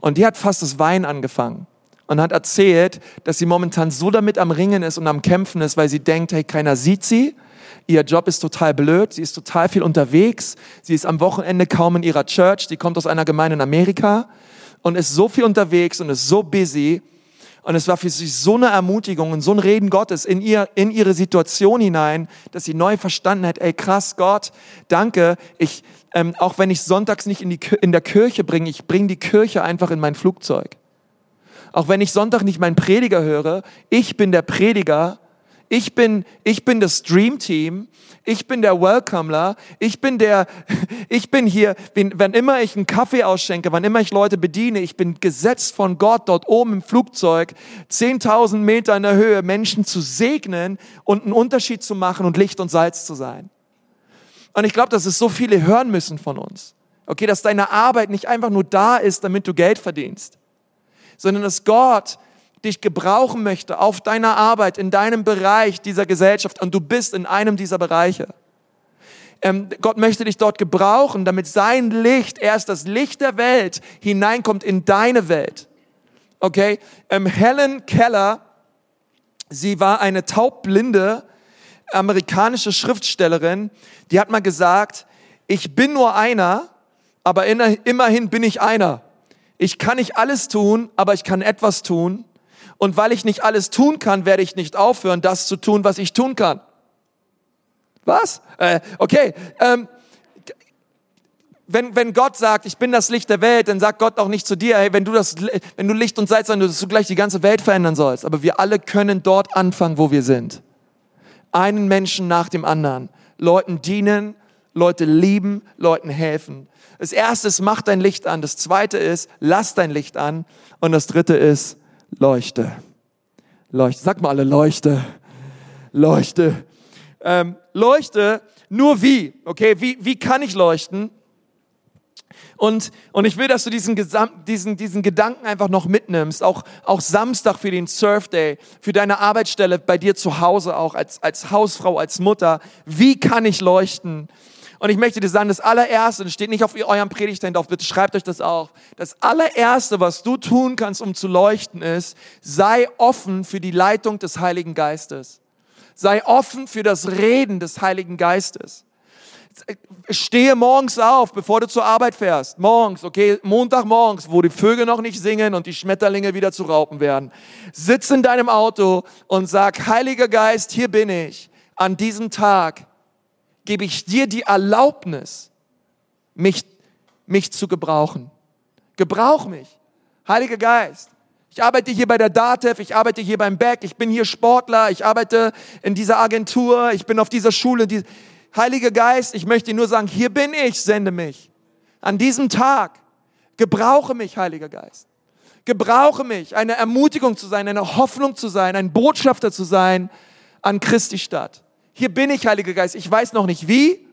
Und die hat fast das Wein angefangen und hat erzählt, dass sie momentan so damit am Ringen ist und am Kämpfen ist, weil sie denkt, hey, keiner sieht sie. Ihr Job ist total blöd, sie ist total viel unterwegs, sie ist am Wochenende kaum in ihrer Church, sie kommt aus einer Gemeinde in Amerika und ist so viel unterwegs und ist so busy. Und es war für sie so eine Ermutigung und so ein Reden Gottes in, ihr, in ihre Situation hinein, dass sie neu verstanden hat, ey krass Gott, danke, ich, ähm, auch wenn ich sonntags nicht in, die, in der Kirche bringe, ich bringe die Kirche einfach in mein Flugzeug. Auch wenn ich Sonntag nicht meinen Prediger höre, ich bin der Prediger, ich bin, ich bin das Dream Team, ich bin der Welcomer, ich bin der, ich bin hier, wenn, wenn immer ich einen Kaffee ausschenke, wann immer ich Leute bediene, ich bin gesetzt von Gott dort oben im Flugzeug, 10.000 Meter in der Höhe, Menschen zu segnen und einen Unterschied zu machen und Licht und Salz zu sein. Und ich glaube, dass es so viele hören müssen von uns. Okay, dass deine Arbeit nicht einfach nur da ist, damit du Geld verdienst, sondern dass Gott dich gebrauchen möchte auf deiner Arbeit, in deinem Bereich dieser Gesellschaft und du bist in einem dieser Bereiche. Ähm, Gott möchte dich dort gebrauchen, damit sein Licht, erst das Licht der Welt, hineinkommt in deine Welt. Okay? Ähm, Helen Keller, sie war eine taubblinde amerikanische Schriftstellerin, die hat mal gesagt, ich bin nur einer, aber immerhin bin ich einer. Ich kann nicht alles tun, aber ich kann etwas tun. Und weil ich nicht alles tun kann, werde ich nicht aufhören, das zu tun, was ich tun kann. Was? Äh, okay. Ähm, wenn, wenn Gott sagt, ich bin das Licht der Welt, dann sagt Gott auch nicht zu dir, hey, wenn du das, wenn du Licht und Salz sein, dass du gleich die ganze Welt verändern sollst. Aber wir alle können dort anfangen, wo wir sind. Einen Menschen nach dem anderen. Leuten dienen, Leute lieben, Leuten helfen. Das erste ist, mach dein Licht an. Das zweite ist, lass dein Licht an. Und das dritte ist, leuchte. Leuchte. Sag mal alle, leuchte. Leuchte. Ähm, leuchte nur wie. Okay, wie, wie kann ich leuchten? Und, und ich will, dass du diesen, Gesamt, diesen, diesen Gedanken einfach noch mitnimmst, auch, auch Samstag für den Surf Day, für deine Arbeitsstelle, bei dir zu Hause auch, als, als Hausfrau, als Mutter. Wie kann ich leuchten? Und ich möchte dir sagen, das allererste, das steht nicht auf eurem Predigtend auf, bitte schreibt euch das auf. Das allererste, was du tun kannst, um zu leuchten, ist, sei offen für die Leitung des Heiligen Geistes. Sei offen für das Reden des Heiligen Geistes. Stehe morgens auf, bevor du zur Arbeit fährst. Morgens, okay, Montagmorgens, wo die Vögel noch nicht singen und die Schmetterlinge wieder zu Raupen werden. Sitz in deinem Auto und sag, Heiliger Geist, hier bin ich. An diesem Tag gebe ich dir die Erlaubnis, mich, mich zu gebrauchen. Gebrauch mich. Heiliger Geist. Ich arbeite hier bei der DATEV, ich arbeite hier beim Beck, ich bin hier Sportler, ich arbeite in dieser Agentur, ich bin auf dieser Schule. Die, Heiliger Geist, ich möchte dir nur sagen, hier bin ich, sende mich. An diesem Tag gebrauche mich, Heiliger Geist. Gebrauche mich, eine Ermutigung zu sein, eine Hoffnung zu sein, ein Botschafter zu sein an Christi Stadt. Hier bin ich, Heiliger Geist. Ich weiß noch nicht wie.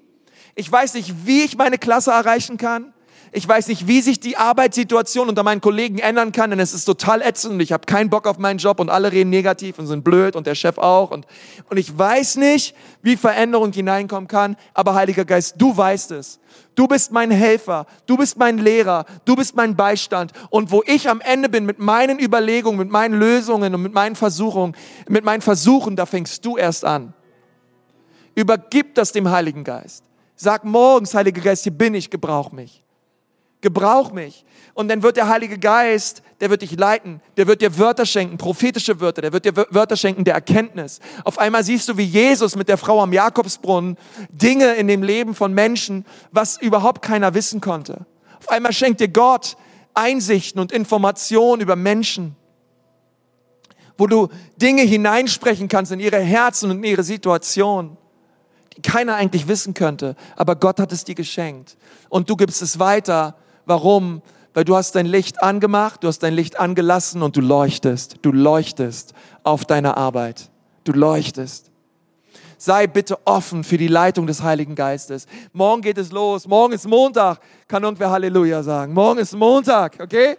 Ich weiß nicht, wie ich meine Klasse erreichen kann. Ich weiß nicht, wie sich die Arbeitssituation unter meinen Kollegen ändern kann, denn es ist total ätzend und ich habe keinen Bock auf meinen Job und alle reden negativ und sind blöd und der Chef auch. Und, und ich weiß nicht, wie Veränderung hineinkommen kann, aber Heiliger Geist, du weißt es. Du bist mein Helfer, du bist mein Lehrer, du bist mein Beistand. Und wo ich am Ende bin mit meinen Überlegungen, mit meinen Lösungen und mit meinen Versuchungen, mit meinen Versuchen, da fängst du erst an. Übergib das dem Heiligen Geist. Sag morgens, Heiliger Geist, hier bin ich, gebrauch mich. Gebrauch mich. Und dann wird der Heilige Geist, der wird dich leiten, der wird dir Wörter schenken, prophetische Wörter, der wird dir Wörter schenken der Erkenntnis. Auf einmal siehst du, wie Jesus mit der Frau am Jakobsbrunnen Dinge in dem Leben von Menschen, was überhaupt keiner wissen konnte. Auf einmal schenkt dir Gott Einsichten und Informationen über Menschen wo du Dinge hineinsprechen kannst in ihre Herzen und in ihre Situation keiner eigentlich wissen könnte, aber Gott hat es dir geschenkt. Und du gibst es weiter. Warum? Weil du hast dein Licht angemacht, du hast dein Licht angelassen und du leuchtest. Du leuchtest auf deiner Arbeit. Du leuchtest. Sei bitte offen für die Leitung des Heiligen Geistes. Morgen geht es los. Morgen ist Montag. Kann irgendwer Halleluja sagen? Morgen ist Montag, okay?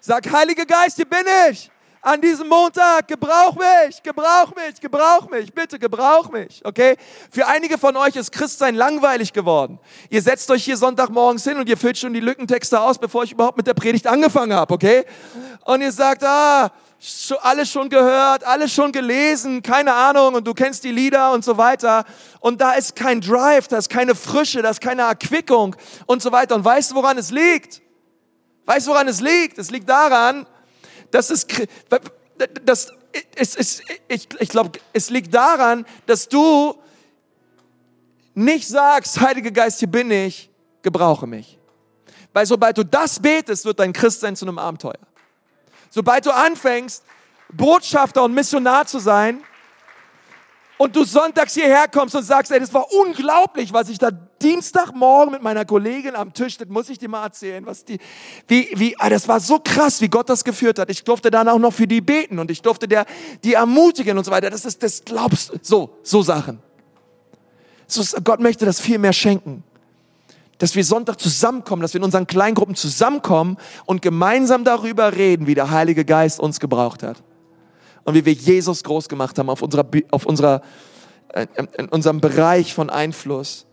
Sag, Heiliger Geist, hier bin ich an diesem Montag, gebrauch mich, gebrauch mich, gebrauch mich, bitte gebrauch mich, okay? Für einige von euch ist Christsein langweilig geworden. Ihr setzt euch hier Sonntagmorgens hin und ihr füllt schon die Lückentexte aus, bevor ich überhaupt mit der Predigt angefangen habe, okay? Und ihr sagt, ah, alles schon gehört, alles schon gelesen, keine Ahnung, und du kennst die Lieder und so weiter. Und da ist kein Drive, da ist keine Frische, da ist keine Erquickung und so weiter. Und weißt du, woran es liegt? Weißt du, woran es liegt? Es liegt daran, das ist, das, es, es, ich, ich glaube, es liegt daran, dass du nicht sagst, Heiliger Geist, hier bin ich, gebrauche mich. Weil sobald du das betest, wird dein Christsein zu einem Abenteuer. Sobald du anfängst, Botschafter und Missionar zu sein, und du sonntags hierher kommst und sagst, ey, das war unglaublich, was ich da Dienstagmorgen mit meiner Kollegin am Tisch, das muss ich dir mal erzählen, was die, wie, wie, ah, das war so krass, wie Gott das geführt hat. Ich durfte dann auch noch für die beten und ich durfte der, die ermutigen und so weiter. Das ist, das glaubst, so, so Sachen. So, Gott möchte das viel mehr schenken. Dass wir Sonntag zusammenkommen, dass wir in unseren Kleingruppen zusammenkommen und gemeinsam darüber reden, wie der Heilige Geist uns gebraucht hat. Und wie wir Jesus groß gemacht haben auf, unserer, auf unserer, äh, in unserem Bereich von Einfluss.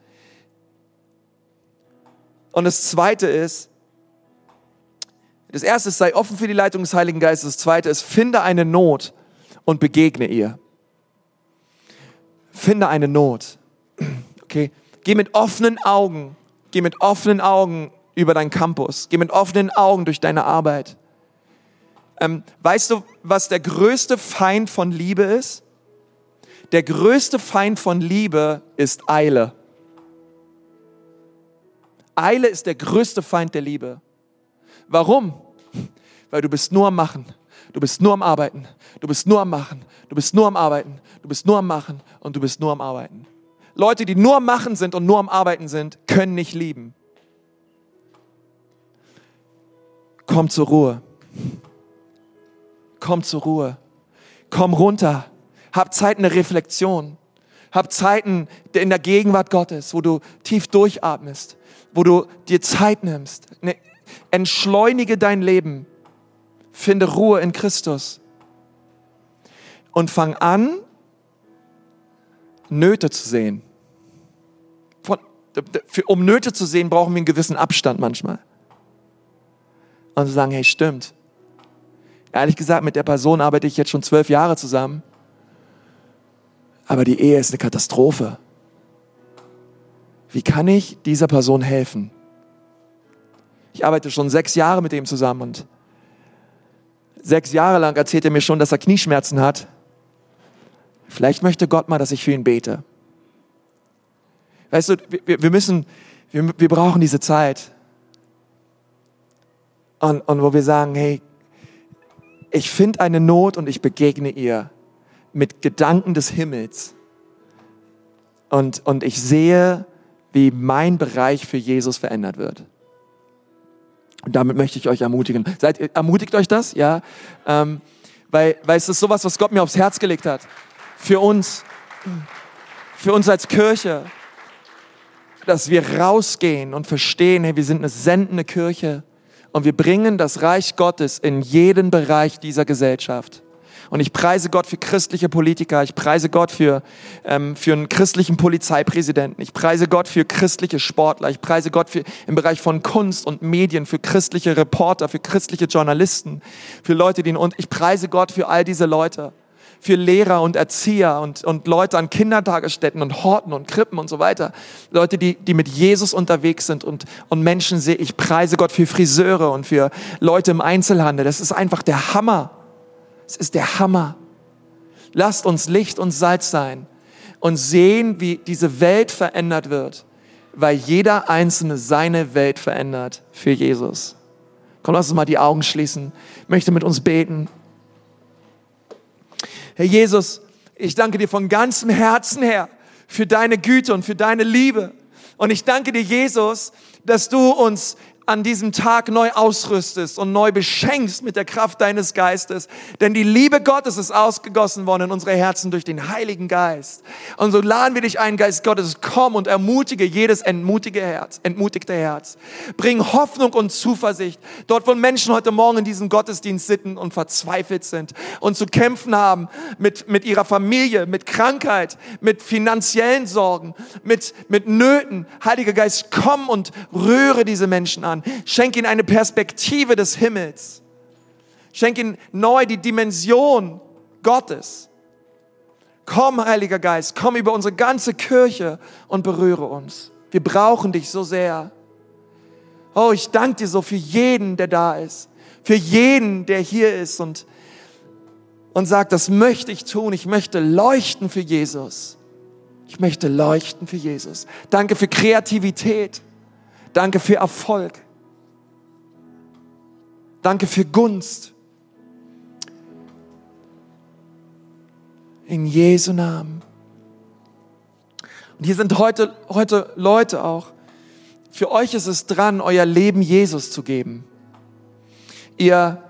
Und das Zweite ist, das Erste ist, sei offen für die Leitung des Heiligen Geistes. Das Zweite ist, finde eine Not und begegne ihr. Finde eine Not. Okay? Geh mit offenen Augen, geh mit offenen Augen über deinen Campus. Geh mit offenen Augen durch deine Arbeit. Ähm, weißt du, was der größte Feind von Liebe ist? Der größte Feind von Liebe ist Eile. Eile ist der größte Feind der Liebe. Warum? Weil du bist nur am Machen. Du bist nur am Arbeiten. Du bist nur am Machen. Du bist nur am Arbeiten. Du bist nur am Machen und du bist nur am Arbeiten. Leute, die nur am Machen sind und nur am Arbeiten sind, können nicht lieben. Komm zur Ruhe. Komm zur Ruhe. Komm runter. Hab Zeit in der Reflexion. Hab Zeiten in der Gegenwart Gottes, wo du tief durchatmest, wo du dir Zeit nimmst. Ne, entschleunige dein Leben. Finde Ruhe in Christus. Und fang an, Nöte zu sehen. Von, um Nöte zu sehen, brauchen wir einen gewissen Abstand manchmal. Und zu sagen, hey, stimmt. Ehrlich gesagt, mit der Person arbeite ich jetzt schon zwölf Jahre zusammen. Aber die Ehe ist eine Katastrophe. Wie kann ich dieser Person helfen? Ich arbeite schon sechs Jahre mit ihm zusammen und sechs Jahre lang erzählt er mir schon, dass er Knieschmerzen hat. Vielleicht möchte Gott mal, dass ich für ihn bete. Weißt du, wir, wir müssen, wir, wir brauchen diese Zeit. Und, und wo wir sagen, hey, ich finde eine Not und ich begegne ihr mit Gedanken des Himmels. Und, und ich sehe, wie mein Bereich für Jesus verändert wird. Und damit möchte ich euch ermutigen. Seid, ermutigt euch das? Ja. Ähm, weil, weil es ist sowas, was Gott mir aufs Herz gelegt hat. Für uns. Für uns als Kirche. Dass wir rausgehen und verstehen, hey, wir sind eine sendende Kirche. Und wir bringen das Reich Gottes in jeden Bereich dieser Gesellschaft. Und ich preise Gott für christliche Politiker, ich preise Gott für, ähm, für einen christlichen Polizeipräsidenten, ich preise Gott für christliche Sportler, ich preise Gott für, im Bereich von Kunst und Medien, für christliche Reporter, für christliche Journalisten, für Leute, die, und ich preise Gott für all diese Leute für Lehrer und Erzieher und, und Leute an Kindertagesstätten und Horten und Krippen und so weiter. Leute, die, die mit Jesus unterwegs sind und, und Menschen sehe. Ich preise Gott für Friseure und für Leute im Einzelhandel. Das ist einfach der Hammer. Es ist der Hammer. Lasst uns Licht und Salz sein und sehen, wie diese Welt verändert wird, weil jeder Einzelne seine Welt verändert für Jesus. Komm, lass uns mal die Augen schließen. Ich möchte mit uns beten. Herr Jesus, ich danke dir von ganzem Herzen her für deine Güte und für deine Liebe. Und ich danke dir, Jesus, dass du uns an diesem Tag neu ausrüstest und neu beschenkst mit der Kraft deines Geistes. Denn die Liebe Gottes ist ausgegossen worden in unsere Herzen durch den Heiligen Geist. Und so laden wir dich ein, Geist Gottes, komm und ermutige jedes entmutige Herz, entmutigte Herz. Bring Hoffnung und Zuversicht dort, wo Menschen heute Morgen in diesem Gottesdienst sitzen und verzweifelt sind und zu kämpfen haben mit, mit ihrer Familie, mit Krankheit, mit finanziellen Sorgen, mit, mit Nöten. Heiliger Geist, komm und rühre diese Menschen an. Schenk ihnen eine Perspektive des Himmels. Schenk ihnen neu die Dimension Gottes. Komm, Heiliger Geist, komm über unsere ganze Kirche und berühre uns. Wir brauchen dich so sehr. Oh, ich danke dir so für jeden, der da ist. Für jeden, der hier ist und, und sagt, das möchte ich tun. Ich möchte leuchten für Jesus. Ich möchte leuchten für Jesus. Danke für Kreativität. Danke für Erfolg. Danke für Gunst. In Jesu Namen. Und hier sind heute, heute Leute auch. Für euch ist es dran, euer Leben Jesus zu geben. Ihr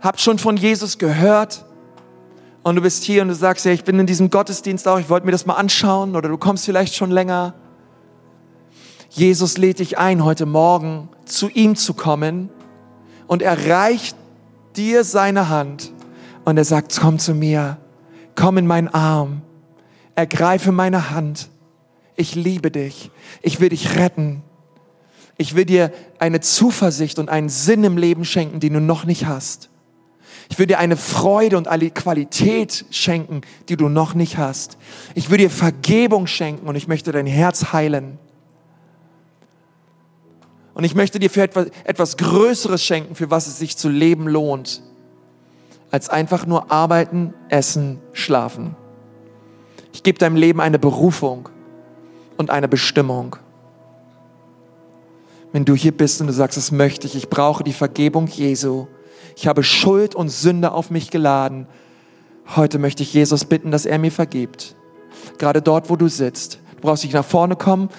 habt schon von Jesus gehört und du bist hier und du sagst, ja, ich bin in diesem Gottesdienst auch, ich wollte mir das mal anschauen oder du kommst vielleicht schon länger Jesus lädt dich ein, heute Morgen zu ihm zu kommen und er reicht dir seine Hand Und er sagt, komm zu mir, komm in meinen Arm, ergreife meine Hand. Ich liebe dich. Ich will dich retten. Ich will dir eine Zuversicht und einen Sinn im Leben schenken, den du noch nicht hast. Ich will dir eine Freude und eine Qualität schenken, die du noch nicht hast. Ich will dir Vergebung schenken und ich möchte dein Herz heilen. Und ich möchte dir für etwas, etwas Größeres schenken, für was es sich zu leben lohnt, als einfach nur arbeiten, essen, schlafen. Ich gebe deinem Leben eine Berufung und eine Bestimmung. Wenn du hier bist und du sagst, das möchte ich, ich brauche die Vergebung Jesu, ich habe Schuld und Sünde auf mich geladen, heute möchte ich Jesus bitten, dass er mir vergibt. Gerade dort, wo du sitzt. Du brauchst nicht nach vorne kommen,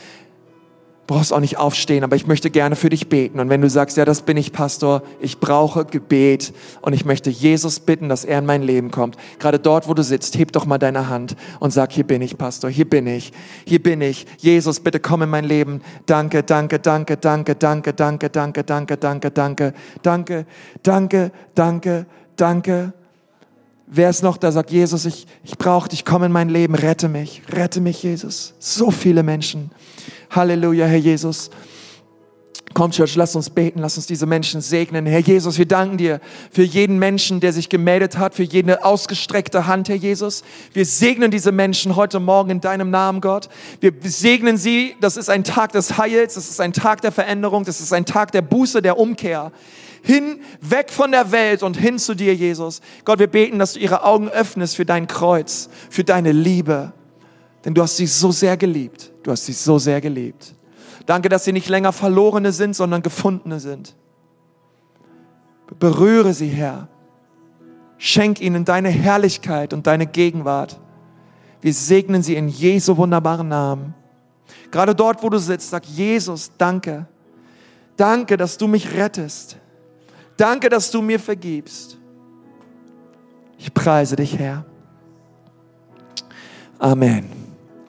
brauchst auch nicht aufstehen, aber ich möchte gerne für dich beten. Und wenn du sagst, ja, das bin ich, Pastor, ich brauche Gebet und ich möchte Jesus bitten, dass er in mein Leben kommt. Gerade dort, wo du sitzt, heb doch mal deine Hand und sag, hier bin ich, Pastor, hier bin ich, hier bin ich. Jesus, bitte komm in mein Leben. Danke, danke, danke, danke, danke, danke, danke, danke, danke, danke, danke, danke, danke, danke. Wer ist noch da, sagt Jesus, ich, ich brauche dich, komm in mein Leben, rette mich, rette mich, Jesus. So viele Menschen. Halleluja, Herr Jesus. Komm, Church, lass uns beten, lass uns diese Menschen segnen. Herr Jesus, wir danken dir für jeden Menschen, der sich gemeldet hat, für jede ausgestreckte Hand, Herr Jesus. Wir segnen diese Menschen heute Morgen in deinem Namen, Gott. Wir segnen sie. Das ist ein Tag des Heils, das ist ein Tag der Veränderung, das ist ein Tag der Buße, der Umkehr. Hin, weg von der Welt und hin zu dir, Jesus. Gott, wir beten, dass du ihre Augen öffnest für dein Kreuz, für deine Liebe. Denn du hast sie so sehr geliebt. Du hast sie so sehr geliebt. Danke, dass sie nicht länger Verlorene sind, sondern Gefundene sind. Berühre sie, Herr. Schenk ihnen deine Herrlichkeit und deine Gegenwart. Wir segnen sie in Jesu wunderbaren Namen. Gerade dort, wo du sitzt, sag Jesus, danke. Danke, dass du mich rettest. Danke, dass du mir vergibst. Ich preise dich, Herr. Amen.